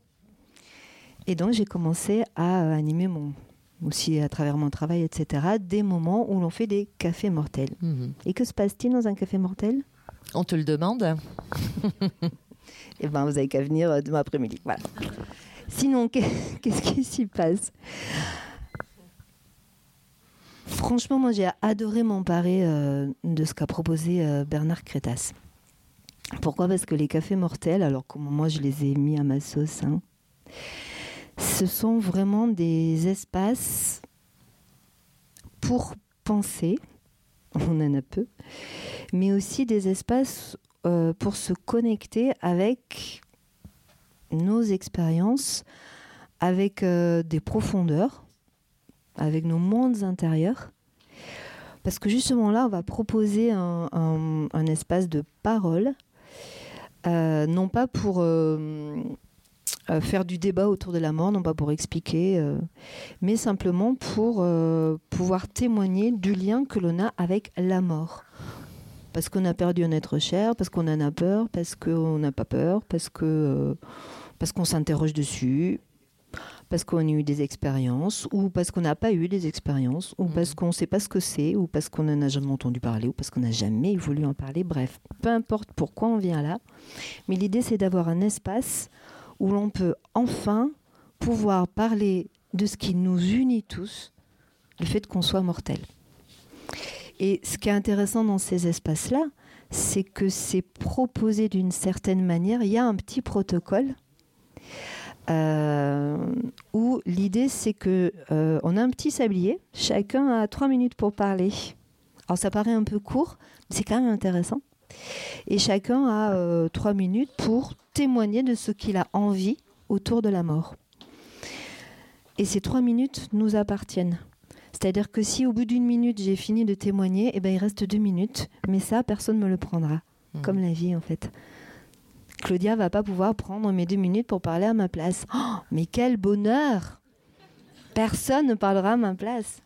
Et donc j'ai commencé à euh, animer mon, aussi à travers mon travail, etc., des moments où l'on fait des cafés mortels. Mhm. Et que se passe-t-il dans un café mortel? On te le demande. Eh ben, vous avez qu'à venir euh, demain après-midi. Voilà. Sinon, qu'est- qu'est-ce qui s'y passe? Franchement, moi, j'ai adoré m'emparer euh, de ce qu'a proposé euh, Bernard Crétas. Pourquoi? Parce que les cafés mortels, alors comment moi je les ai mis à ma sauce, hein, ce sont vraiment des espaces pour penser, on en a peu, mais aussi des espaces euh, pour se connecter avec nos expériences, avec euh, des profondeurs, avec nos mondes intérieurs. Parce que justement là, on va proposer un, espace de parole, non pas pour euh, euh, faire du débat autour de la mort, non pas pour expliquer, euh, mais simplement pour euh, pouvoir témoigner du lien que l'on a avec la mort. Parce qu'on a perdu un être cher, parce qu'on en a peur, parce qu'on n'a pas peur, parce que euh, parce qu'on s'interroge dessus, parce qu'on a eu des expériences, ou parce qu'on n'a pas eu des expériences, ou parce qu'on ne sait pas ce que c'est, ou parce qu'on n'en a jamais entendu parler, ou parce qu'on n'a jamais voulu en parler. Bref, peu importe pourquoi on vient là, mais l'idée c'est d'avoir un espace où l'on peut enfin pouvoir parler de ce qui nous unit tous, le fait qu'on soit mortel. Et ce qui est intéressant dans ces espaces-là, c'est que c'est proposé d'une certaine manière. Il y a un petit protocole euh, où l'idée c'est que euh, on a un petit sablier, chacun a trois minutes pour parler. Alors ça paraît un peu court, mais c'est quand même intéressant. Et chacun a euh, trois minutes pour témoigner de ce qu'il a envie autour de la mort. Et ces trois minutes nous appartiennent. C'est-à-dire que si au bout d'une minute j'ai fini de témoigner, eh ben, il reste deux minutes. Mais ça, personne ne me le prendra. Mhm. Comme la vie en fait. Claudia va pas pouvoir prendre mes deux minutes pour parler à ma place. Oh, mais quel bonheur Personne ne parlera à ma place.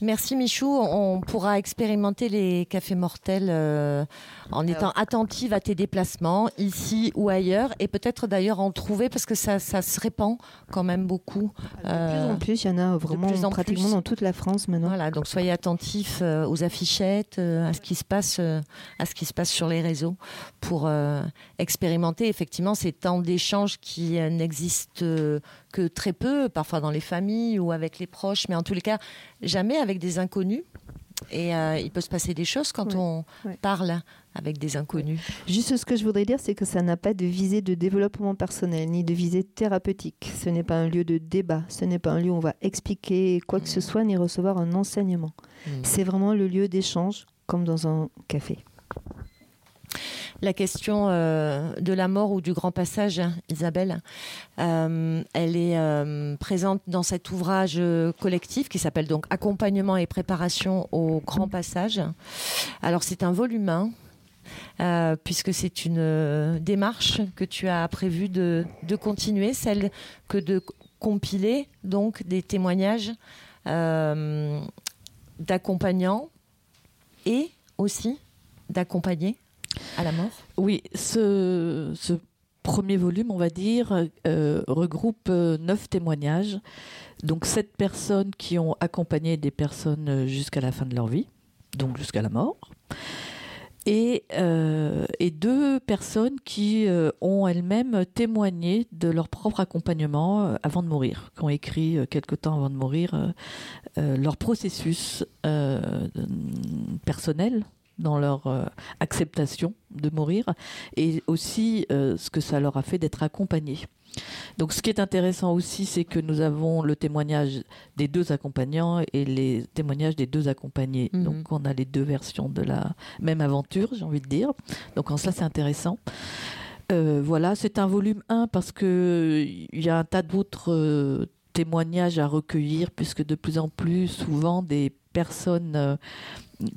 Merci Michou. On pourra expérimenter les cafés mortels euh, en étant attentive à tes déplacements, ici ou ailleurs, et peut-être d'ailleurs en trouver parce que ça, ça, se répand quand même beaucoup. De plus en plus, il y en a vraiment pratiquement dans toute la France maintenant. Voilà, donc soyez attentifs aux affichettes, à ce qui se passe, à ce qui se passe sur les réseaux pour expérimenter effectivement ces temps d'échange qui n'existent que très peu, parfois dans les familles ou avec les proches, mais en tous les cas, jamais avec des inconnus. Et euh, il peut se passer des choses quand on parle avec des inconnus. Juste ce que je voudrais dire, c'est que ça n'a pas de visée de développement personnel, ni de visée thérapeutique. Ce n'est pas un lieu de débat, ce n'est pas un lieu où on va expliquer quoi que ce mm. soit, ni recevoir un enseignement. Mm. C'est vraiment le lieu d'échange, comme dans un café la question euh, de la mort ou du grand passage, Isabelle. Euh, elle est euh, présente dans cet ouvrage collectif qui s'appelle donc Accompagnement et préparation au grand passage. Alors c'est un volume 1. puisque c'est une démarche que tu as prévu de, continuer, celle que de compiler donc des témoignages d'accompagnants et aussi d'accompagner à la mort Oui, ce, premier volume, on va dire, euh, regroupe euh, neuf témoignages. Donc sept personnes qui ont accompagné des personnes euh, jusqu'à la fin de leur vie, donc jusqu'à la mort. Et, et, deux personnes qui ont elles-mêmes témoigné de leur propre accompagnement avant de mourir, qui ont écrit quelque temps avant de mourir leur processus personnel dans leur euh, acceptation de mourir et aussi euh, ce que ça leur a fait d'être accompagnés. Donc ce qui est intéressant aussi, c'est que nous avons le témoignage des deux accompagnants et les témoignages des deux accompagnés. Mhm. Donc on a les deux versions de la même aventure, j'ai envie de dire. Donc en cela c'est intéressant. Euh, voilà, c'est un volume 1 parce que il y a un tas d'autres témoignages à recueillir puisque de plus en plus souvent des personnes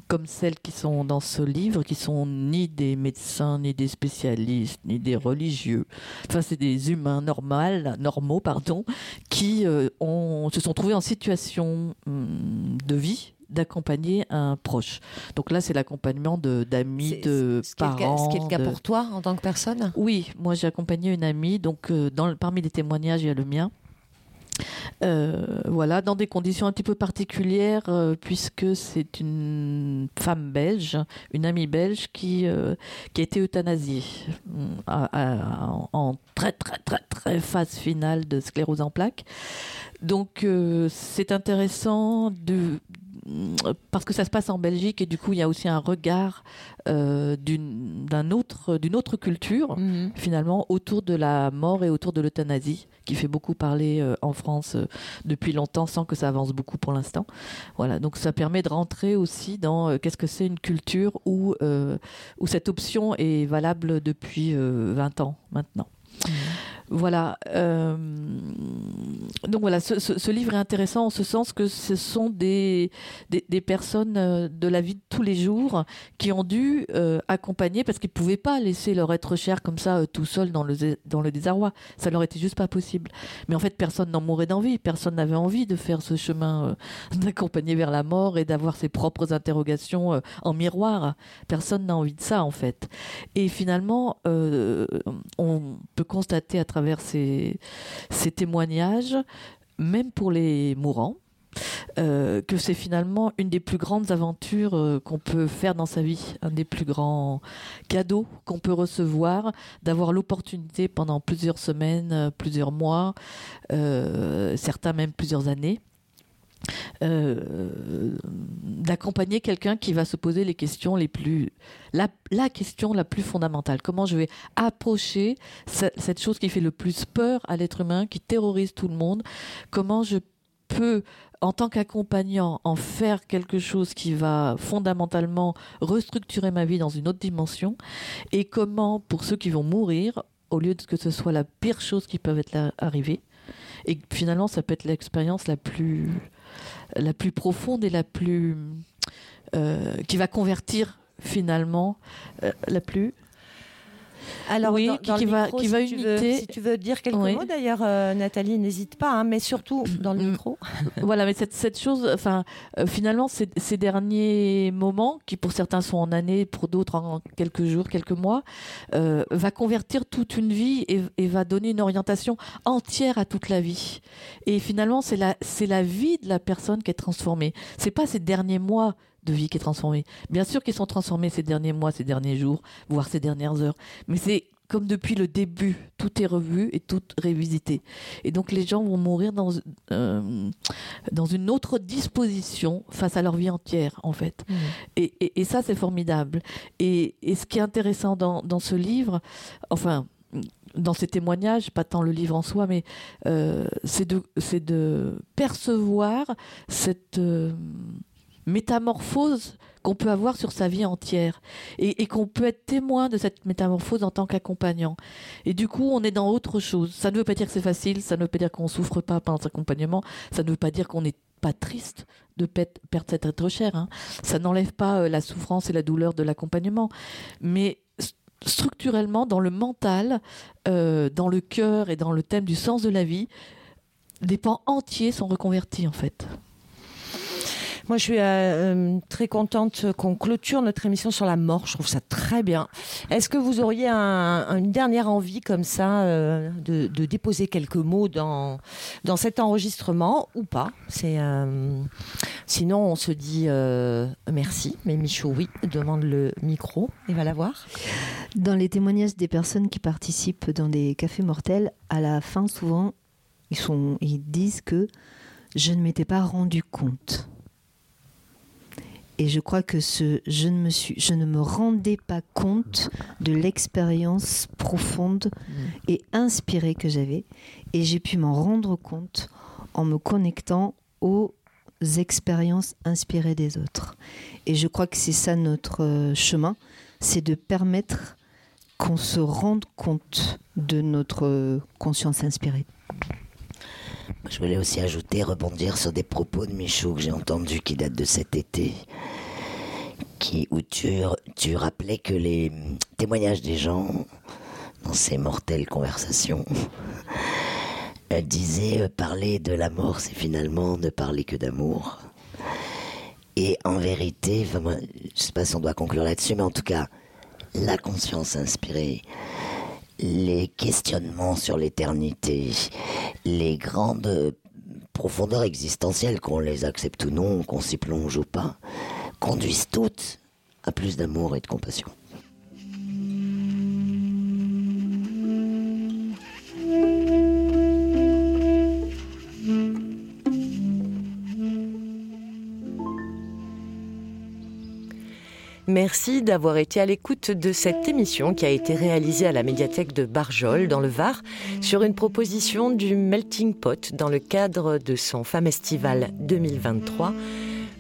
comme celles qui sont dans ce livre, qui sont ni des médecins, ni des spécialistes, ni des religieux. Enfin, c'est des humains normaux, normaux, pardon, qui euh, ont, se sont trouvés en situation hum, de vie d'accompagner un proche. Donc là, c'est l'accompagnement d'amis, de, parents. ce qui est le cas pour toi en tant que personne? Oui, moi j'ai accompagné une amie. Donc euh, dans, parmi les témoignages, il y a le mien. Euh, voilà, dans des conditions un petit peu particulières, euh, puisque c'est une femme belge, une amie belge qui, euh, qui a été euthanasiée en très très très très phase finale de sclérose en plaques. Donc c'est intéressant de, parce que ça se passe en Belgique et du coup il y a aussi un regard euh, d'une autre d'une autre culture mhm. finalement autour de la mort et autour de l'euthanasie qui fait beaucoup parler euh, en France euh, depuis longtemps sans que ça avance beaucoup pour l'instant voilà donc ça permet de rentrer aussi dans qu'est-ce que c'est une culture où où cette option est valable depuis 20 ans maintenant mhm. Voilà. Euh, donc voilà, ce, livre est intéressant en ce sens que ce sont des, des, personnes euh, de la vie de tous les jours qui ont dû euh, accompagner parce qu'ils ne pouvaient pas laisser leur être cher comme ça tout seul dans le, dans le désarroi. Ça leur était juste pas possible. Mais en fait, personne n'en mourait d'envie. Personne n'avait envie de faire ce chemin d'accompagner vers la mort et d'avoir ses propres interrogations en miroir. Personne n'a envie de ça en fait. Et finalement, on peut constater à travers travers ces, témoignages, même pour les mourants, euh, que c'est finalement une des plus grandes aventures euh, qu'on peut faire dans sa vie, un des plus grands cadeaux qu'on peut recevoir, d'avoir l'opportunité pendant plusieurs semaines, euh, plusieurs mois, certains même plusieurs années, euh, d'accompagner quelqu'un qui va se poser les questions les plus la, la, question la plus fondamentale. Comment je vais approcher cette chose qui fait le plus peur à l'être humain qui terrorise tout le monde? Comment je peux en tant qu'accompagnant en faire quelque chose qui va fondamentalement restructurer ma vie dans une autre dimension? Et comment pour ceux qui vont mourir au lieu de que ce soit la pire chose qui peut être arrivée et finalement ça peut être l'expérience la plus la plus profonde et la plus euh, qui va convertir finalement euh, la plus Alors, oui, dans, qui, dans qui le va, micro, qui si va tu uniter. veux- si tu veux dire quelques Oui. mots, d'ailleurs, euh, Nathalie, n'hésite pas, hein, mais surtout dans le Mm. micro. voilà, mais cette, cette chose, enfin, euh, finalement, ces, ces derniers moments, qui pour certains sont en années, pour d'autres en quelques jours, quelques mois, euh, va convertir toute une vie et, et va donner une orientation entière à toute la vie. Et finalement, c'est la, c'est la vie de la personne qui est transformée. C'est pas ces derniers mois de vie qui est transformée. Bien sûr qu'ils sont transformés ces derniers mois, ces derniers jours, voire ces dernières heures. Mais c'est comme depuis le début, tout est revu et tout révisité. Et donc les gens vont mourir dans, euh, dans une autre disposition face à leur vie entière, en fait. Et, et- et ça, c'est formidable. Et, et ce qui est intéressant dans, dans ce livre, enfin, dans ces témoignages, pas tant le livre en soi, mais euh, c'est de, de percevoir cette euh, métamorphose qu'on peut avoir sur sa vie entière et, qu'on peut être témoin de cette métamorphose en tant qu'accompagnant. Et du coup, on est dans autre chose. Ça ne veut pas dire que c'est facile, ça ne veut pas dire qu'on souffre pas pendant cet accompagnement, ça ne veut pas dire qu'on n'est pas triste de perdre cet être cher. hein. Ça n'enlève pas euh, la souffrance et la douleur de l'accompagnement. Mais structurellement, dans le mental, euh, dans le cœur et dans le thème du sens de la vie, des pans entiers sont reconvertis en fait. Moi, je suis euh, euh, très contente qu'on clôture notre émission sur la mort. Je trouve ça très bien. Est-ce que vous auriez un- une dernière envie comme ça euh, de, déposer quelques mots dans, dans cet enregistrement ou pas? Sinon, on se dit merci. Mais Michaud, oui, demande le micro et va l'avoir. Dans les témoignages des personnes qui participent dans des cafés mortels, à la fin, souvent, ils, ils disent que je ne m'étais pas rendu compte. Et je crois que ce je ne me suis, je ne me rendais pas compte de l'expérience profonde et inspirée que j'avais, et j'ai pu m'en rendre compte en me connectant aux expériences inspirées des autres. Et je crois que c'est ça notre euh, chemin, c'est de permettre qu'on se rende compte de notre euh, conscience inspirée. Je voulais aussi ajouter, rebondir sur des propos de Michaud que j'ai entendus qui datent de cet été, qui, où tu, tu rappelais que les témoignages des gens dans ces mortelles conversations euh, disaient euh, parler de la mort, c'est finalement ne parler que d'amour. Et en vérité, enfin, je sais pas si on doit conclure là-dessus, mais en tout cas, la conscience inspirée, les questionnements sur l'éternité, les grandes profondeurs existentielles, qu'on les accepte ou non, qu'on s'y plonge ou pas, conduisent toutes à plus d'amour et de compassion. Merci d'avoir été à l'écoute de cette émission qui a été réalisée à la médiathèque de Barjol, dans le Var, sur une proposition du Melting Pot dans le cadre de son Famestival 2023.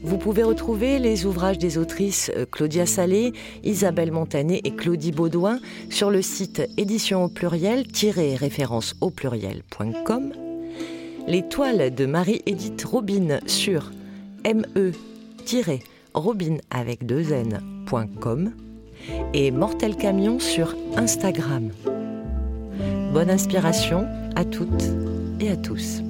Vous pouvez retrouver les ouvrages des autrices euh, Claudia Salé, Isabelle Montané et Claudie Baudouin sur le site édition au pluriel-référence au pluriel.com. Les toiles de Marie-Édith Robin sur me robin avec deux n.com et Mortel Camion sur Instagram. Bonne inspiration à toutes et à tous.